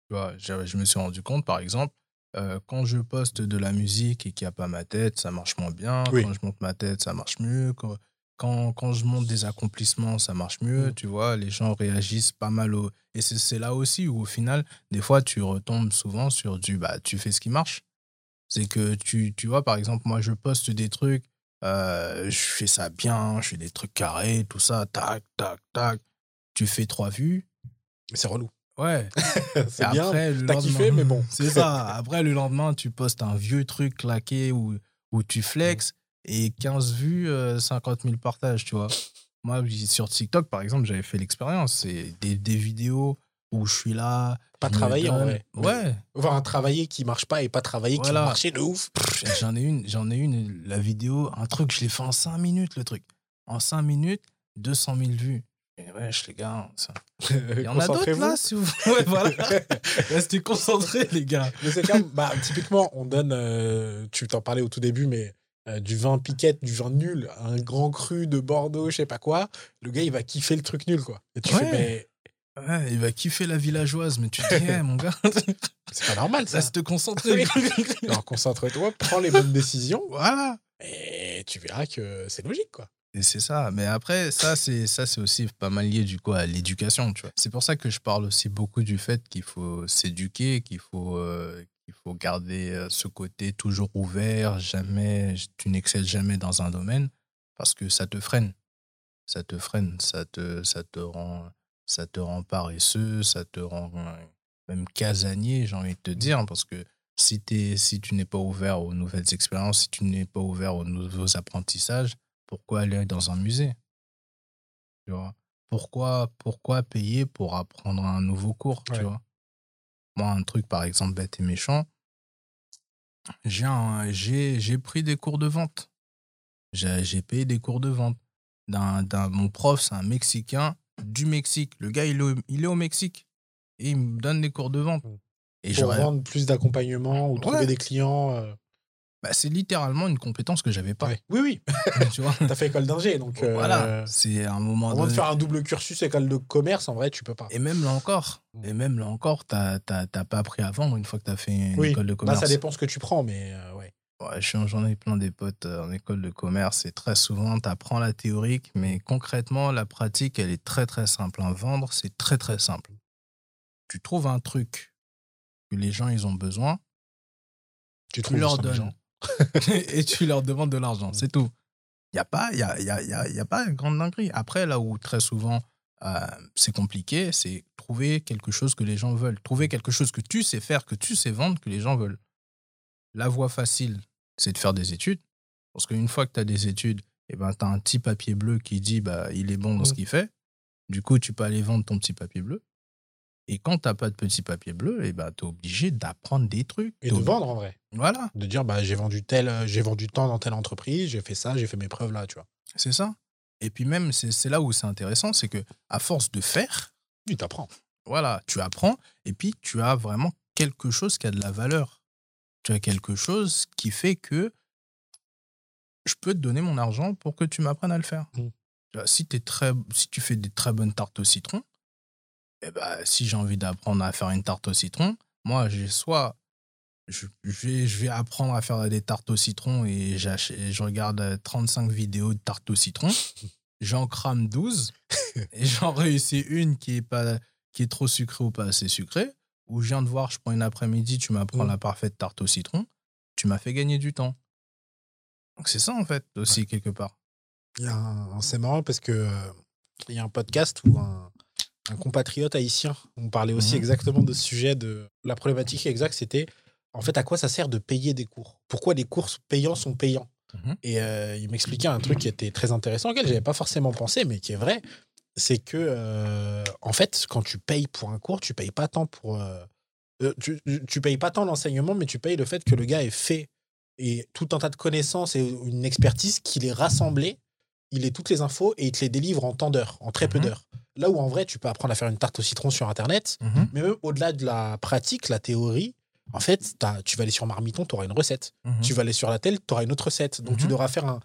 Tu vois, je, je me suis rendu compte, par exemple, euh, quand je poste de la musique et qu'il n'y a pas ma tête, ça marche moins bien. Oui. Quand je monte ma tête, ça marche mieux. Quand, quand, quand je monte des accomplissements, ça marche mieux. Mm. Tu vois, les gens réagissent pas mal. Au... Et c'est c'est là aussi où, au final, des fois, tu retombes souvent sur du bah, tu fais ce qui marche. C'est que tu, tu vois, par exemple, moi, je poste des trucs, euh, je fais ça bien, je fais des trucs carrés, tout ça, tac, tac, tac. Tu fais trois vues. Mais c'est relou. Ouais. c'est bien. après, le T'as kiffé, mais bon. C'est ça. Après, le lendemain, tu postes un vieux truc claqué où, où tu flexes et 15 vues, euh, 50 000 partages, tu vois. Moi, sur TikTok, par exemple, j'avais fait l'expérience. C'est des, des vidéos où je suis là. Pas travailler en vrai. Ouais. Voir un travailler qui marche pas et pas travailler qui Voilà. marchait de ouf. J'en ai une, j'en ai une, la vidéo, un truc, je l'ai fait en 5 minutes, le truc. En 5 minutes, 200 000 vues. Et wesh, les gars, ça- il y en a d'autres là, si vous. Ouais, voilà. Restez concentrés, les gars. Mais c'est comme, bah, typiquement, on donne, euh, tu t'en parlais au tout début, mais euh, du vin piquette, du vin nul, un grand cru de Bordeaux, je sais pas quoi, le gars, il va kiffer le truc nul, quoi. Et tu Ouais. fais, mais Ouais, il va kiffer la villageoise, mais tu te dis, eh, mon gars, C'est pas normal, ça. reste concentré. Alors, concentre-toi, prends les bonnes décisions voilà. et tu verras que c'est logique, quoi. Et c'est ça. Mais après, ça, c'est ça, c'est aussi pas mal lié du coup à l'éducation, tu vois. C'est pour ça que je parle aussi beaucoup du fait qu'il faut s'éduquer, qu'il faut, euh, qu'il faut garder euh, ce côté toujours ouvert, jamais, tu n'excelles jamais dans un domaine, parce que ça te freine. Ça te freine, ça te, ça te rend, ça te rend paresseux, ça te rend même casanier, j'ai envie de te dire, parce que si, si tu n'es pas ouvert aux nouvelles expériences, si tu n'es pas ouvert aux nouveaux apprentissages, pourquoi aller dans un musée? Tu vois? Pourquoi, pourquoi payer pour apprendre un nouveau cours tu vois? Moi, un truc, par exemple, bête et méchant, j'ai pris des cours de vente. J'ai payé des cours de vente. D'un- mon prof, c'est un Mexicain du Mexique. Le gars, il est, au, il est au Mexique. Et il me donne des cours de vente. Et Pour vendre plus d'accompagnement ou trouver Ouais. des clients. euh, bah, c'est littéralement une compétence que j'avais pas. ouais. Oui, oui. Tu vois T'as fait école d'ingé, donc. euh, Voilà. C'est un moment Avant de faire un double cursus école de commerce, en vrai, tu peux pas. Et même là encore, Mm. et même là encore, t'as pas appris à vendre une fois que t'as fait une Oui. école de Bah, commerce. ça dépend ce que tu prends, mais euh, ouais. Ouais, je suis- J'en ai plein des potes euh, en école de commerce et très souvent, tu apprends la théorique, mais concrètement, la pratique, elle est très très simple. Un vendre, c'est très très simple. Tu trouves un truc que les gens, ils ont besoin, Tu tu trouves leur donnes et tu leur demandes de l'argent, c'est tout. Il n'y a, pas- y a, y a, y a, y a pas une grande dinguerie. Après, là où très souvent, euh, c'est compliqué, c'est trouver quelque chose que les gens veulent. Trouver quelque chose que tu sais faire, que tu sais vendre, que les gens veulent. La voie facile, c'est de faire des études. Parce qu'une fois que tu as des études, eh ben, tu as un petit papier bleu qui dit bah, il est bon dans ce Mm. qu'il fait. Du coup, tu peux aller vendre ton petit papier bleu. Et quand tu n'as pas de petit papier bleu, eh ben, tu es obligé d'apprendre des trucs. Et de vendre, en vrai. Voilà. De dire, bah, j'ai vendu tel, euh, j'ai vendu tant dans telle entreprise, j'ai fait ça, j'ai fait mes preuves là, tu vois. C'est ça. Et puis même, c'est là où c'est intéressant, c'est que à force de faire, Oui, t'apprends. voilà, tu apprends et puis tu as vraiment quelque chose qui a de la valeur. Tu as quelque chose qui fait que je peux te donner mon argent pour que tu m'apprennes à le faire. Mm. Vois, Si, très, si tu fais des très bonnes tartes au citron, eh ben, si j'ai envie d'apprendre à faire une tarte au citron, moi, j'ai soit je, je vais, je vais apprendre à faire des tartes au citron et je regarde euh, 35 vidéos de tartes au citron. J'en crame 12 et j'en réussis une qui est, pas, qui est trop sucrée ou pas assez sucrée. Ou je viens de voir, je prends une après-midi, tu m'apprends Mm. la parfaite tarte au citron. Tu m'as fait gagner du temps. Donc c'est ça en fait aussi quelque part. C'est marrant parce que euh, il y a un podcast où un, un compatriote haïtien, on parlait aussi Mhm. exactement de ce sujet. De... La problématique exacte, c'était en fait à quoi ça sert de payer des cours? Pourquoi les cours payants sont payants? Mhm. Et euh, il m'expliquait un truc qui était très intéressant, auquel j'avais pas forcément pensé, mais qui est vrai. C'est que, euh, en fait, quand tu payes pour un cours, tu payes pas tant pour. euh, euh, tu, tu payes pas tant l'enseignement, mais tu payes le fait que le gars ait fait et tout un tas de connaissances et une expertise qu'il ait rassemblé, il ait toutes les infos et il te les délivre en temps d'heures, en très peu Mhm. d'heures. Là où en vrai, tu peux apprendre à faire une tarte au citron sur Internet, Mhm. mais même au-delà de la pratique, la théorie, en fait, t'as- tu vas aller sur Marmiton, tu auras une recette. Mhm. Tu vas aller sur la telle, tu auras une autre recette. Donc tu devras faire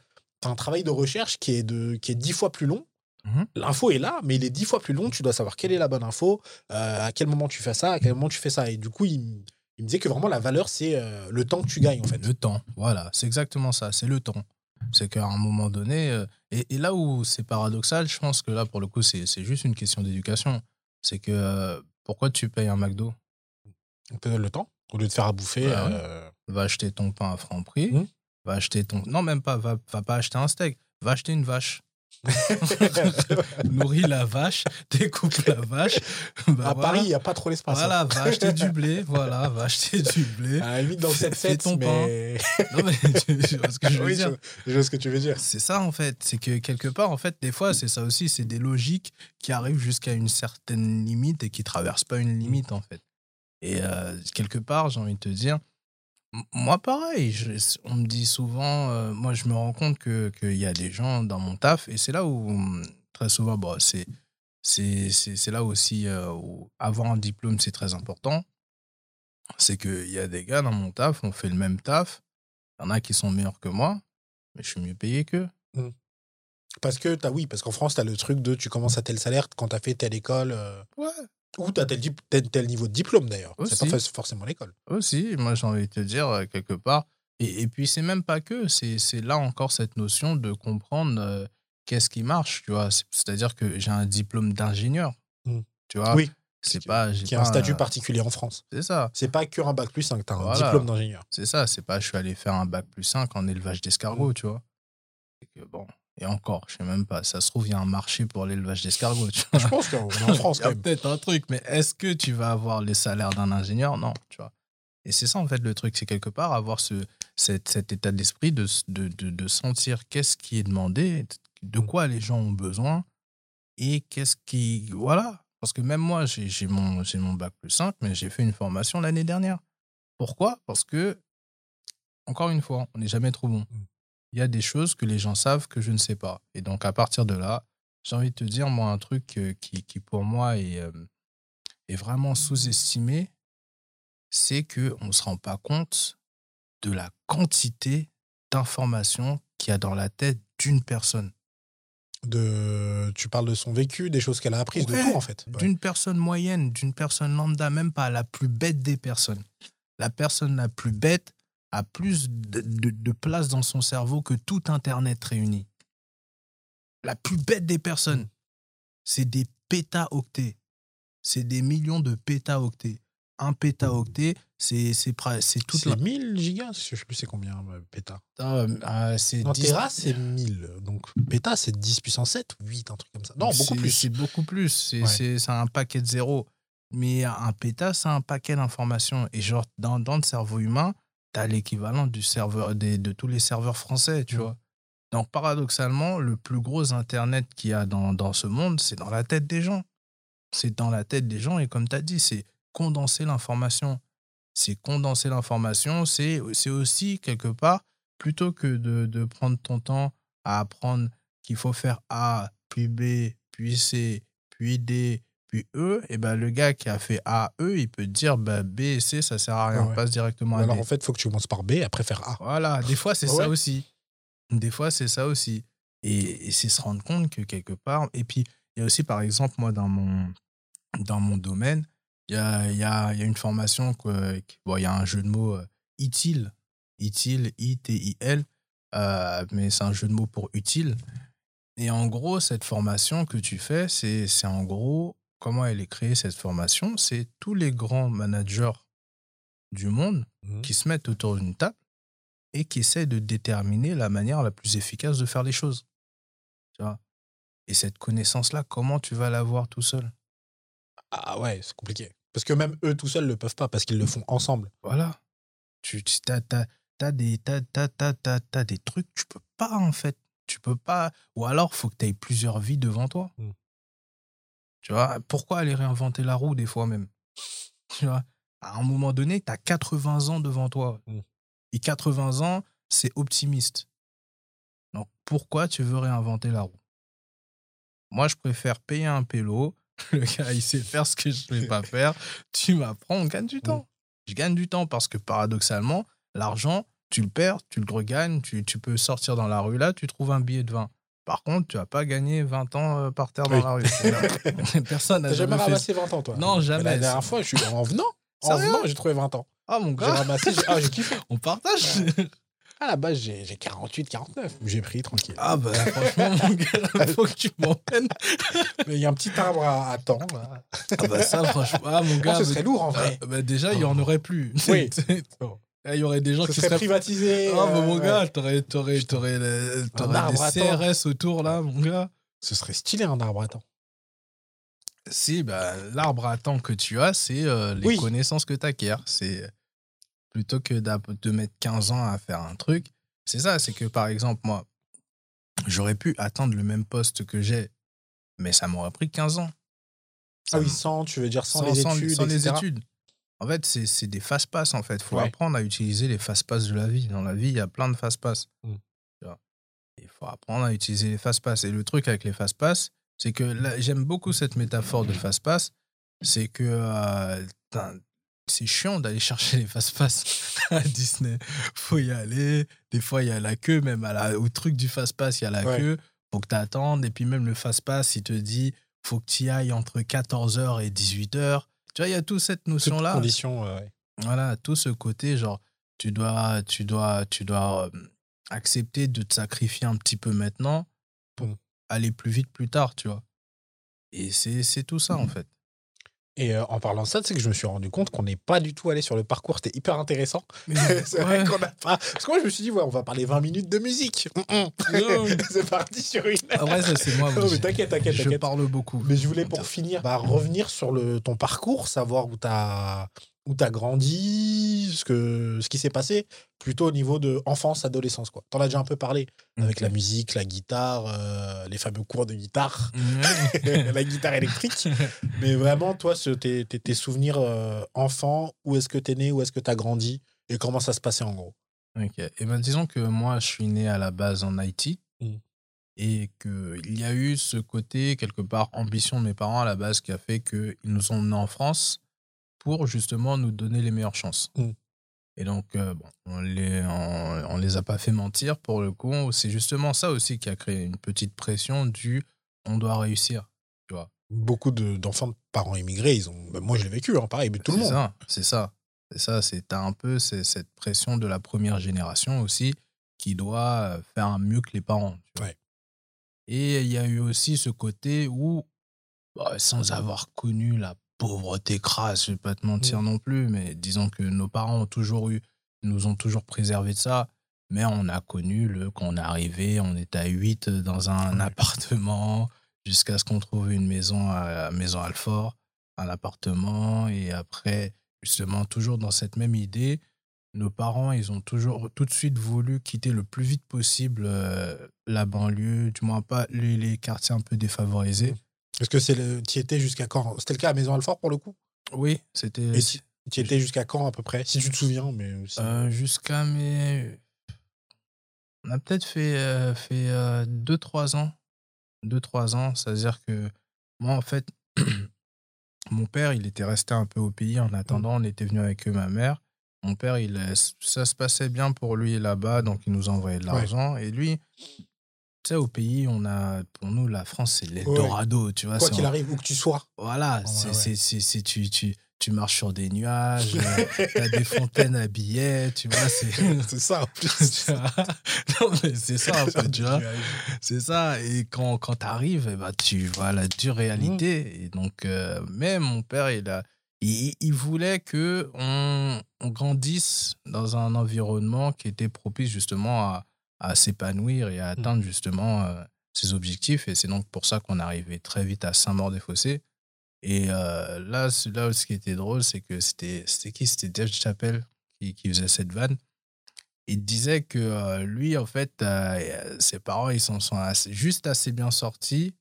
un travail de recherche qui est, de, qui est dix fois plus long. Mhm. L'info est là, mais il est dix fois plus long. Tu dois savoir quelle est la bonne info, euh, à quel moment tu fais ça, à quel moment tu fais ça. Et du coup, il, me disait que vraiment la valeur, c'est euh, le temps que tu gagnes, en fait. Le temps, voilà, c'est exactement ça, c'est le temps. C'est qu'à un moment donné, euh, et, et là où c'est paradoxal, je pense que là, pour le coup, c'est c'est juste une question d'éducation. C'est que pourquoi tu payes un McDo? Le temps, au lieu de faire à bouffer. Bah ouais. Va acheter ton pain à franc prix, Mhm. va acheter ton. Non, même pas, va, va pas acheter un steak, va acheter une vache. Nourris la vache, découpe la vache. bah à voilà. Paris, il n'y a pas trop l'espace. hein. Voilà, va acheter du blé, voilà, va acheter du blé. À la limite, dans le Fais- 7-7, fais ton mais... Non, mais tu, tu vois ce que je veux Oui, dire. je, je vois ce que tu veux dire. C'est ça en fait, c'est que quelque part en fait des fois c'est ça aussi, c'est des logiques qui arrivent jusqu'à une certaine limite et qui traversent pas une limite en fait. Et euh, quelque part j'ai envie de te dire, moi pareil, je- on me dit souvent, euh, moi je me rends compte que qu'il y a des gens dans mon taf et c'est là où hum, très souvent bon, c'est c'est c'est c'est là aussi euh, où avoir un diplôme c'est très important. C'est qu'il y a des gars dans mon taf, on fait le même taf, il y en a qui sont meilleurs que moi, mais je suis mieux payé qu'eux. Mm. Parce que, as, oui, parce qu'en France, tu as le truc de tu commences à tel salaire quand tu as fait telle école. euh, Ouais. Ou tu as tel, dip- tel, tel niveau de diplôme d'ailleurs. C'est pas forcément l'école. Aussi, moi j'ai envie de te dire euh, quelque part. Et, et puis c'est même pas que, c'est là encore cette notion de comprendre euh, qu'est-ce qui marche, tu vois. C'est- C'est-à-dire que j'ai un diplôme d'ingénieur, Mm. tu vois. oui, C'est pas, qui a un statut un- particulier en France. C'est ça, C'est pas que un bac plus 5, tu as un Voilà. diplôme d'ingénieur. c'est ça. C'est pas, je suis allé faire un bac plus 5 en élevage d'escargots, tu vois. C'est que bon, et encore, je sais même pas. Ça se trouve, il y a un marché pour l'élevage d'escargots. Je pense qu'on est en France Il y a peut-être un truc, mais est-ce que tu vas avoir les salaires d'un ingénieur? Non, tu vois. Et c'est ça, en fait, le truc, c'est quelque part avoir ce, cet, cet état d'esprit de, de, de, de sentir qu'est-ce qui est demandé, de quoi les gens ont besoin et qu'est-ce qui. Voilà. Parce que même moi, j'ai mon, mon bac plus 5, mais j'ai fait une formation l'année dernière. Pourquoi? Parce que, encore une fois, on n'est jamais trop bon. Il y a des choses que les gens savent que je ne sais pas. Et donc, à partir de là, j'ai envie de te dire, moi, un truc euh, qui, qui pour moi, est, euh, est vraiment sous-estimé, c'est qu'on ne se rend pas compte de la quantité d'informations qu'il y a dans la tête d'une personne. De... Tu parles de son vécu, des choses qu'elle a apprises, Ouais, de tout en fait. Ouais. D'une personne moyenne, d'une personne lambda, même pas la plus bête des personnes. La personne la plus bête a plus de, de- de place dans son cerveau que tout Internet réuni. La plus bête des personnes, c'est des pétaoctets. C'est des millions de pétaoctets. Un pétaoctet, c'est c'est toute la... 1000 gigas, je sais plus c'est combien, euh, péta. Ah, ah, c'est Non, 10 Tera, c'est 1000. Donc, péta, c'est 10 puissance 7, 8, un truc comme ça. Non, beaucoup plus. C'est beaucoup plus. C'est Ouais. un paquet de zéro. Mais un péta, c'est un paquet d'informations. Et genre, dans, dans le cerveau humain, tu as l'équivalent du serveur, des, de tous les serveurs français, tu Mm. vois. Donc, paradoxalement, le plus gros Internet qu'il y a dans, dans ce monde, c'est dans la tête des gens. C'est dans la tête des gens. Et comme tu as dit, c'est condenser l'information. C'est condenser l'information. C'est c'est aussi, quelque part, plutôt que de, de prendre ton temps à apprendre qu'il faut faire A, puis B, puis C, puis D, puis E, et ben le gars qui a fait A, E, il peut te dire bah, B et C, ça sert à rien, Ouais. passe directement à alors, en fait, il faut que tu commences par B, après faire A. Voilà, des fois c'est Ah ça aussi. Des fois c'est ça aussi. Et, et c'est se rendre compte que quelque part, et puis il y a aussi par exemple, moi dans mon, dans mon domaine, il y a, il y, a, il y a une formation, qui- bon, il y a un jeu de mots euh, ITIL, ITIL, I-T-I-L, euh, mais c'est un jeu de mots pour utile. Et en gros, cette formation que tu fais, c'est en gros, comment elle est créée cette formation C'est tous les grands managers du monde Mhm. qui se mettent autour d'une table et qui essaient de déterminer la manière la plus efficace de faire les choses. Tu vois? Et cette connaissance-là, comment tu vas l'avoir tout seul? Ah ouais, c'est compliqué. Parce que même eux tout seuls ne le peuvent pas, parce qu'ils le font ensemble. Voilà. Tu t'as des, t'as des trucs, tu peux pas en fait. Tu peux pas. Ou alors, faut que tu aies plusieurs vies devant toi. Mm. Tu vois, pourquoi aller réinventer la roue des fois même? Tu vois, à un moment donné, tu as 80 ans devant toi. Mm. Et 80 ans, c'est optimiste. Donc, pourquoi tu veux réinventer la roue? Moi, je préfère payer un pélo. Le gars, il sait faire ce que je ne vais pas faire. Tu m'apprends, on gagne du temps. Je gagne du temps parce que paradoxalement, l'argent, tu le perds, tu le regagnes, tu, tu peux sortir dans la rue là, tu trouves un billet de 20. Par contre, tu vas pas gagné 20 ans euh, par terre dans Oui. la rue. Personne n'a jamais jamais fait ramassé 20 ans, toi? Non, jamais. La dernière fois, je suis en venant. En venant, j'ai trouvé 20 ans. Ah, mon J'ai gars, ramassé, j'ai ah, j'ai kiffé. on partage. À la base, j'ai j'ai 48, 49. J'ai pris tranquille. Ah, bah, franchement, mon gars, faut que tu m'emmènes. Mais il y a un petit arbre à, à temps. Ah, bah, ça, franchement, ah, mon Ah, gars. ce serait lourd en bah, vrai. bah, déjà, il y en aurait plus. Oui. Là, Il y aurait des gens qui seraient privatisé. Ah, bah, euh, mon ouais. gars, t'aurais, t'aurais, t'aurais, t'aurais des temps. CRS autour, là, mon gars. Ce serait stylé un arbre à temps. Si, bah, l'arbre à temps que tu as, c'est euh, les Oui. connaissances que tu acquiers. C'est plutôt que de mettre 15 ans à faire un truc. C'est ça, c'est que par exemple, moi, j'aurais pu atteindre le même poste que j'ai, mais ça m'aurait pris 15 ans. Ça Ah oui, sans, tu veux dire sans, les études, sans les etc. études. En fait, c'est des fast-pass, en fait. Il faut Ouais. apprendre à utiliser les fast-pass de la vie. Dans la vie, il y a plein de fast-pass. Mm. Vois? Il faut apprendre à utiliser les fast-pass. Et le truc avec les fast-pass, c'est que j'aime beaucoup cette métaphore de fast-pass. C'est que euh, c'est chiant d'aller chercher les fast-pass à Disney. faut y aller. Des fois, il y a la queue, même à la, au truc du fast-pass, il y a la Ouais. queue. faut que tu attendes. Et puis même le fast-pass, il te dit, faut que tu y ailles entre 14h et 18h. Tu vois, il y a toute cette notion-là. conditions, ouais. Voilà, tout ce côté, genre, tu dois, tu dois, tu dois euh, accepter de te sacrifier un petit peu maintenant pour Mm. aller plus vite plus tard, tu vois. Et c'est c'est tout ça, en Mm. fait. Et euh, en parlant de ça, c'est que je me suis rendu compte qu'on n'est pas du tout allé sur le parcours. C'était hyper intéressant. c'est vrai Ouais. qu'on n'a pas. Parce que moi, je me suis dit, ouais, on va parler 20 minutes de musique. Mm, mm. C'est parti sur une. Après, ça, c'est moi. Non, mais t'inquiète, t'inquiète, Je parle beaucoup. Mais je voulais pour finir bah, revenir sur le, ton parcours, savoir où tu où as grandi, ce, que, ce qui s'est passé, plutôt au niveau de enfance, adolescence. Tu en as déjà un peu parlé, avec la musique, la guitare, euh, les fameux cours de guitare, Ouais. la guitare électrique. Mais vraiment, toi, ce- tes, tes, tes souvenirs euh, enfant, où est-ce que tu es né, où est-ce que tu as grandi, et comment ça se passait en gros? Ok. Et ben disons que moi, je suis né à la base en Haïti. Mm. Et qu'il y a eu ce côté, quelque part, ambition de mes parents à la base qui a fait qu'ils nous ont emmenés en France pour justement nous donner les meilleures chances. Mm. Et donc, euh, bon, on les, on, on les a pas fait mentir pour le coup. C'est justement ça aussi qui a créé une petite pression du on doit réussir. Beaucoup de- d'enfants de, parents immigrés, ils ont. bah, moi, je l'ai vécu, hein, pareil, mais tout le monde. c'est ça. C'est ça, c'est un peu cette pression de la première génération aussi qui doit euh, faire mieux que les parents. tu vois. Ouais. Et il y a eu aussi ce côté où, bah, sans avoir connu la pauvreté crasse, je vais pas te mentir non plus, mais disons que nos parents ont toujours eu, nous ont toujours préservé de ça. Mais on a connu le quand on est arrivé, on était à 8 dans un appartement jusqu'à ce qu'on trouve une maison à Maison Alfort, un appartement et après justement toujours dans cette même idée, nos parents ils ont toujours tout de suite voulu quitter le plus vite possible euh, la banlieue, du moins pas les, les quartiers un peu défavorisés. Est-ce que c'est le. Tu étais jusqu'à quand? C'était le cas à Maison Alfort pour le coup? Oui, c'était Et si- Tu étais jusqu'à quand à peu près? Si tu te souviens, mais. Euh, jusqu'à mes. On a peut-être fait, euh, fait 2-3 ans. 2-3 ans, c'est-à-dire que moi, en fait, mon père, il était resté un peu au pays en attendant. On était venu avec eux, ma mère. Mon père, il, euh, ça se passait bien pour lui là-bas, donc il nous envoyait de Ouais. l'argent. Et lui, tu sais, au pays, on a, pour nous, la France, c'est l'Eldorado, tu vois. Quoi qu'il en- arrive, où que tu sois. voilà, Ouais, c'est, ouais. c'est, tu, tu, tu marches sur des nuages, euh, t'as des fontaines à billets, tu vois, c'est... c'est ça en plus. non, mais c'est ça, un peu, tu vois? C'est ça, et quand, quand t'arrives, eh ben, tu vois la dure réalité. Et donc, euh, même mon père, il, a, il, il voulait que on, on grandisse dans un environnement qui était propice justement à, à s'épanouir et à atteindre justement euh, ses objectifs. Et c'est donc pour ça qu'on arrivait très vite à Saint-Maur-des-Fossés. Et euh, là, là, ce qui était drôle, c'est que c'était c'était qui? C'était Dave Chappelle qui, qui faisait cette vanne. Il disait que euh, lui, en fait, ses parents, ils s'en sont assez- juste assez bien sortis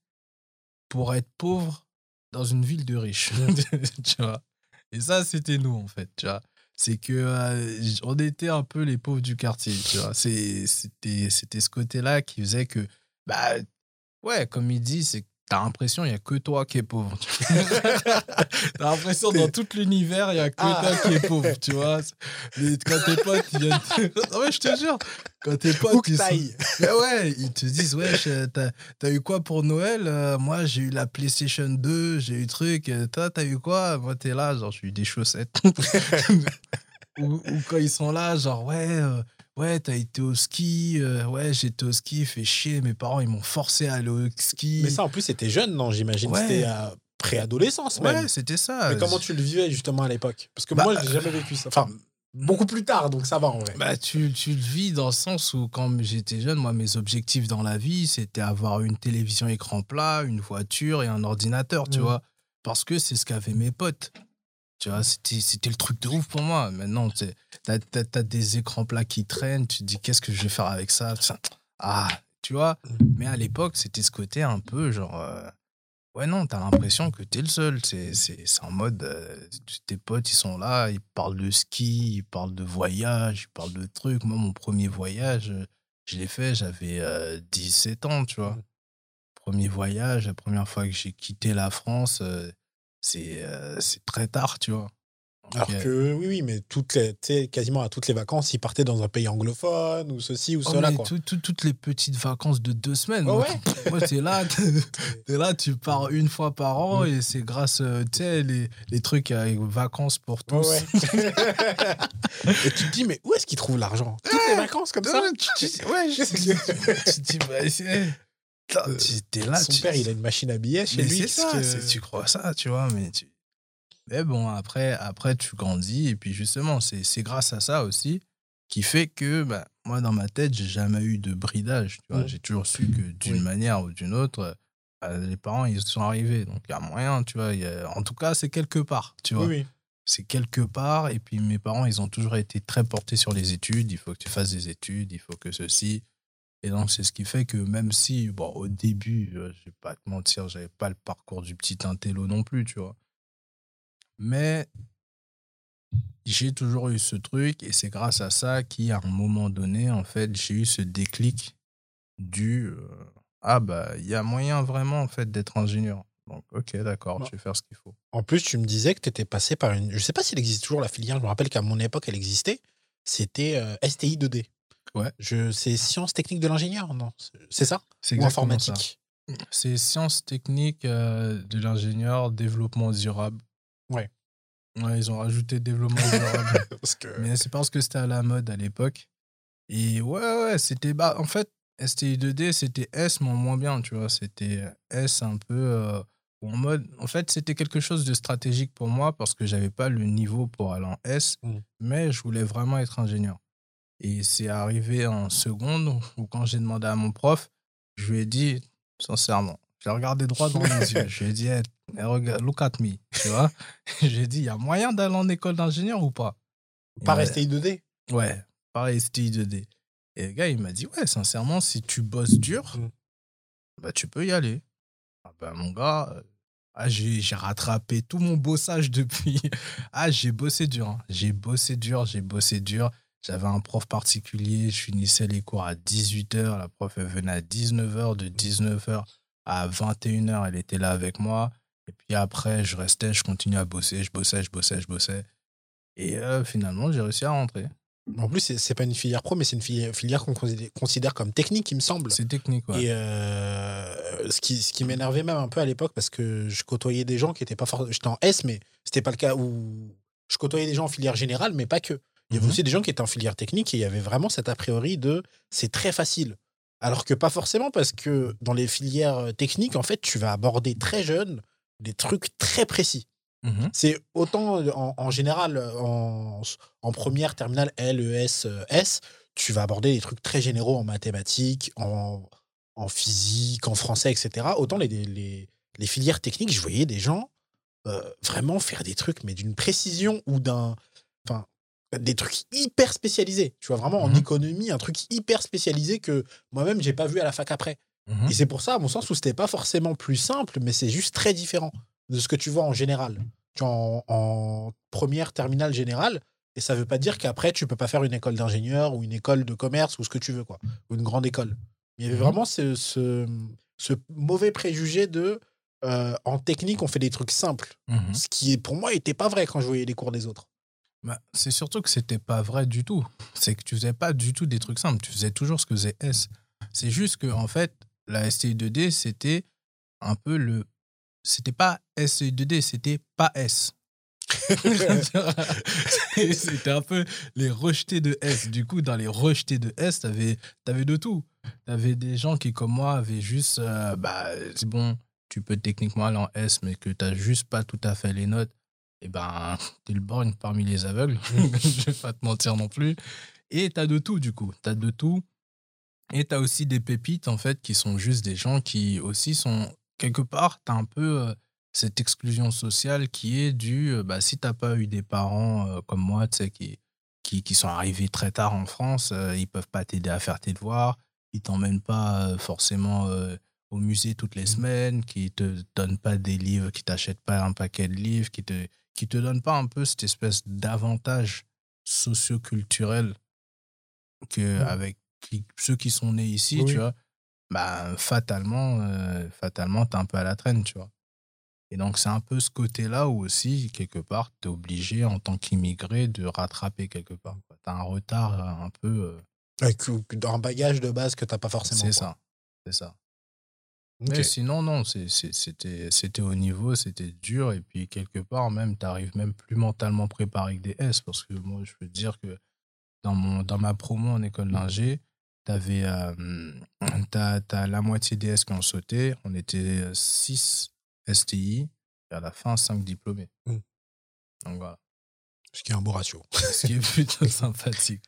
pour être pauvres dans une ville de riches. tu vois? Et ça, c'était nous, en fait, tu vois? C'est que on était un peu les pauvres du quartier, tu vois. C'était ce côté-là qui faisait que, bah, ouais, comme il dit, c'est t'as l'impression il n'y a que toi qui es pauvre. t'as l'impression dans tout l'univers, il n'y a que Ah. toi qui es pauvre, tu vois. Mais quand tes potes, ils viennent... Non, mais je te jure, quand tes potes, ils sont... ouais, ils te disent, ouais, je- t'as t'as eu quoi pour Noël Euh, Moi, j'ai eu la PlayStation 2, j'ai eu truc. Euh, Toi, t'as eu quoi? Moi, t'es là, genre, j'ai eu des chaussettes. ou, ou quand ils sont là, genre, ouais, euh, ouais, t'as été au ski. euh, ouais, j'étais au ski, fait chier. Mes parents, ils m'ont forcé à aller au ski. Mais ça, en plus, c'était jeune, non J'imagine. Ouais. C'était à préadolescence même. ouais, c'était ça. Mais comment tu le vivais justement à l'époque? Parce que Bah, moi, j'ai jamais vécu ça. Enfin, beaucoup plus tard, donc ça va en vrai. Bah, tu, tu le vis dans le sens où, quand j'étais jeune, moi, mes objectifs dans la vie, c'était avoir une télévision écran plat, une voiture et un ordinateur, tu Mhm. vois? Parce que c'est ce qu'avaient mes potes. Tu vois, c'était le truc de ouf pour moi. Maintenant, tu as, as, des écrans plats qui traînent, tu te dis, qu'est-ce que je vais faire avec ça? Ah, tu vois? Mais à l'époque, c'était ce côté un peu genre. euh, Ouais, non, t'as l'impression que t'es le seul. C'est en mode. euh, tes potes, ils sont là, ils parlent de ski, ils parlent de voyage, ils parlent de trucs. Moi, mon premier voyage, je l'ai fait, j'avais euh, 17 ans, tu vois. Mhm. Premier voyage, la première fois que j'ai quitté la France, euh, c'est euh, très tard, tu vois. Alors que, oui, oui, mais toutes les, quasiment à toutes les vacances, ils partaient dans un pays anglophone ou ceci ou Oh, cela. mais Quoi. tout- tout- toutes les petites vacances de deux semaines. Ouais, moi, ouais. moi, t'es là, t'es là, tu pars une fois par an et c'est grâce, euh, tu sais, les, les trucs avec vacances pour tous. Ouais, ouais. Et tu te dis, mais où est-ce qu'ils trouvent l'argent Toutes les vacances comme ça Ouais, tu, tu- ouais, je- tu te dis, bah, c'est- Putain, tu- t'es là. Son tu- père, il a une machine à billets chez Mais lui. ça, que- c'est- tu crois ça, tu vois, mais tu... Mais bon, après, après tu grandis, et puis justement, c'est grâce à ça aussi qui fait que, bah, moi, dans ma tête, j'ai jamais eu de bridage, tu vois. Mm. J'ai toujours su que d'une Oui. manière ou d'une autre, bah, les parents, ils sont arrivés, donc il y a moyen, tu vois. y a- En tout cas, c'est quelque part, tu vois. Oui, oui. C'est quelque part, et puis mes parents, ils ont toujours été très portés sur les études, il faut que tu fasses des études, il faut que ceci... Et donc, c'est ce qui fait que même si, bon, au début, euh, je vais pas te mentir, j'avais pas le parcours du petit intello non plus, tu vois. Mais j'ai toujours eu ce truc et c'est grâce à ça qu'à un moment donné, en fait, j'ai eu ce déclic du euh, ah bah il y a moyen vraiment en fait d'être ingénieur. Donc ok d'accord, Non. je vais faire ce qu'il faut. En plus, tu me disais que tu étais passé par une. Je sais pas s'il existe toujours la filière. Je me rappelle qu'à mon époque, elle existait. C'était euh, STI 2D. Ouais. Je... C'est sciences techniques de l'ingénieur, non? C'est ça? C'est Ou exactement ça. informatique? C'est sciences techniques euh, de l'ingénieur, développement durable. Ouais. Ouais, ils ont rajouté développement durable. Parce que. Mais c'est parce que c'était à la mode à l'époque. Et ouais, ouais, c'était. Bah, en fait, STI2D, c'était S, mais moins bien, tu vois. C'était S un peu. euh, en mode. En fait, c'était quelque chose de stratégique pour moi parce que j'avais pas le niveau pour aller en S, Mm. mais je voulais vraiment être ingénieur. Et c'est arrivé en seconde où, quand j'ai demandé à mon prof, je lui ai dit, sincèrement, j'ai regardé droit dans les yeux. Je lui ai dit, hey, regarde, look at me, tu vois. J'ai dit, il y a moyen d'aller en école d'ingénieur ou pas? Par Ouais. STI 2D Ouais, pareil, STI 2D. Et le gars, il m'a dit, ouais, sincèrement, si tu bosses dur, Mm. bah, tu peux y aller. Ah bah, mon gars, euh, ah, j'ai j'ai rattrapé tout mon bossage depuis. Ah, j'ai bossé dur. hein. J'ai bossé dur, j'ai bossé dur. J'avais un prof particulier, je finissais les cours à 18h, la prof, elle venait à 19h, de 19h à 21h, elle était là avec moi. Et puis après, je restais, je continuais à bosser, je bossais, je bossais, je bossais. Et euh, finalement, j'ai réussi à rentrer. En plus, c'est- pas une filière pro, mais c'est une filière, filière qu'on considère- considère comme technique, il me semble. C'est technique, ouais. Et euh, ce qui, ce qui m'énervait même un peu à l'époque, parce que je côtoyais des gens qui étaient pas forcément. J'étais en S, mais c'était pas le cas où. Je côtoyais des gens en filière générale, mais pas que. Il y avait Mhm. aussi des gens qui étaient en filière technique et il y avait vraiment cet a priori de c'est très facile. Alors que pas forcément, parce que dans les filières techniques, en fait, tu vas aborder très jeune des trucs très précis. Mhm. C'est autant en, en général, en, en première, terminale L, E, S, euh, S, tu vas aborder des trucs très généraux en mathématiques, en, en physique, en français, etc. Autant les, les, les filières techniques, je voyais des gens euh, vraiment faire des trucs, mais d'une précision ou d'un. Enfin, des trucs hyper spécialisés. Tu vois, vraiment en Mhm. économie, un truc hyper spécialisé que moi-même, j'ai pas vu à la fac après. Mhm. Et c'est pour ça, à mon sens, où c'était pas forcément plus simple, mais c'est juste très différent de ce que tu vois en général. Tu vois, en, en première terminale générale, et ça veut pas dire qu'après, tu peux pas faire une école d'ingénieur ou une école de commerce ou ce que tu veux, quoi. Ou une grande école. Il y avait Mhm. vraiment ce, ce, ce mauvais préjugé de euh, en technique, on fait des trucs simples. Ce qui, pour moi, était pas vrai quand je voyais les cours des autres. Bah, c'est surtout que c'était pas vrai du tout. C'est que tu faisais pas du tout des trucs simples. Tu faisais toujours ce que faisait S. C'est juste que, en fait, la STI2D, c'était un peu le. C'était pas STI2D, c'était pas S. c'était un peu les rejetés de S. Du coup, dans les rejetés de S, t'avais avais de tout. T'avais des gens qui, comme moi, avaient juste. euh, bah, c'est bon, tu peux techniquement aller en S, mais que t'as juste pas tout à fait les notes. Et ben, t'es le borgne parmi les aveugles. Je vais pas te mentir non plus. Et t'as de tout, du coup. T'as de tout. Et t'as aussi des pépites, en fait, qui sont juste des gens qui aussi sont. Quelque part, t'as un peu euh, cette exclusion sociale qui est due. euh, bah, si t'as pas eu des parents euh, comme moi, tu sais, qui, qui, qui sont arrivés très tard en France, euh, ils peuvent pas t'aider à faire tes devoirs. Ils t'emmènent pas forcément au musée toutes les semaines, qui te donnent pas des livres, qui t'achètent pas un paquet de livres, qui te, qui te donnent pas un peu cette espèce d'avantage socioculturel que Mm. avec ceux qui sont nés ici, Oui, tu vois, bah, fatalement, euh, fatalement, t'es un peu à la traîne, tu vois. Et donc, c'est un peu ce côté-là où aussi, quelque part, tu es obligé, en tant qu'immigré, de rattraper quelque part. Tu as un retard euh, un peu. euh, Avec un bagage de base que t'as pas forcément. c'est ça. C'est ça. Mais sinon, non, c'était au niveau, c'était dur. Et puis, quelque part, même, tu arrives même plus mentalement préparé que des S. Parce que moi, je peux te dire que dans, mon, dans ma promo en école d'ingé, tu avais la moitié des S qui ont sauté. On était 6 STI. Et à la fin, 5 diplômés. Mm. Donc voilà. Ce qui est un beau ratio. Ce qui est plutôt sympathique.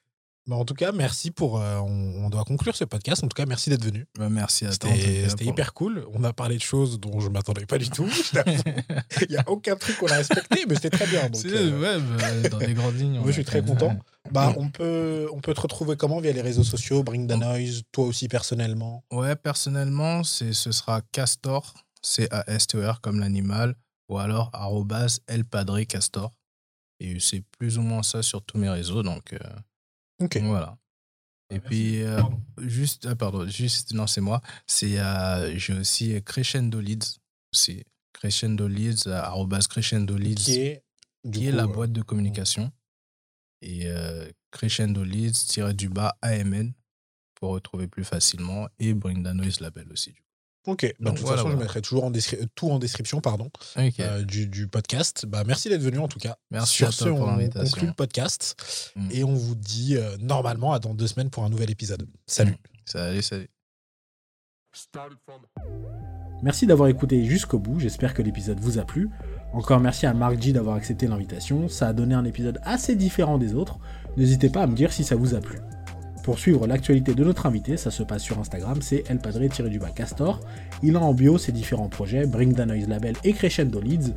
Mais en tout cas, merci pour. euh, on, on doit conclure ce podcast. En tout cas, merci d'être venu. Bah, merci à toi. C'était hyper cool. On a parlé de choses dont je m'attendais pas du tout. Il n'y a aucun truc qu'on a respecté, mais c'était très bien. Donc, euh, ouais, bah, dans les grandes lignes. moi, je suis très content. Bah, on peut, on peut te retrouver comment? Via les réseaux sociaux, Bring the Noise, toi aussi personnellement? Ouais, personnellement, c'est ce sera Castor, C-A-S-T-O-R comme l'animal, ou alors arrobase El Padre Castor. Et c'est plus ou moins ça sur tous mes réseaux, donc euh, Ok. voilà. Et puis, euh, juste, ah, pardon, juste, non, c'est moi. C'est, euh, j'ai aussi Crescendo Leads, c'est Crescendo Leads, euh, arrobase Crescendo Leads, Qui est, qui est coup, la euh, boîte de communication. Et euh, Crescendo Leads, tiré du bas, AMN, pour retrouver plus facilement. Et Bring the Noise Label aussi. du Ok. Bah, Donc, de toute voilà, façon, je mettrai toujours en descri- tout en description pardon, euh, du, du podcast. Bah, merci d'être venu en tout cas. Merci Sur à ce, on l'invitation. conclut le podcast Mm. et on vous dit euh, normalement à dans deux semaines pour un nouvel épisode. Salut. Salut, salut. Merci d'avoir écouté jusqu'au bout, j'espère que l'épisode vous a plu. Encore merci à Mark G d'avoir accepté l'invitation, ça a donné un épisode assez différent des autres. N'hésitez pas à me dire si ça vous a plu. Pour suivre l'actualité de notre invité, ça se passe sur Instagram, c'est elpadre-du-bas castor. Il a en bio ses différents projets, Bring the Noise Label et Crescendo Leads,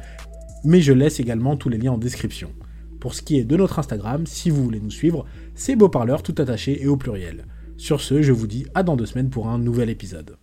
mais je laisse également tous les liens en description. Pour ce qui est de notre Instagram, si vous voulez nous suivre, c'est Beau Parleur tout attaché et au pluriel. Sur ce, je vous dis à dans deux semaines pour un nouvel épisode.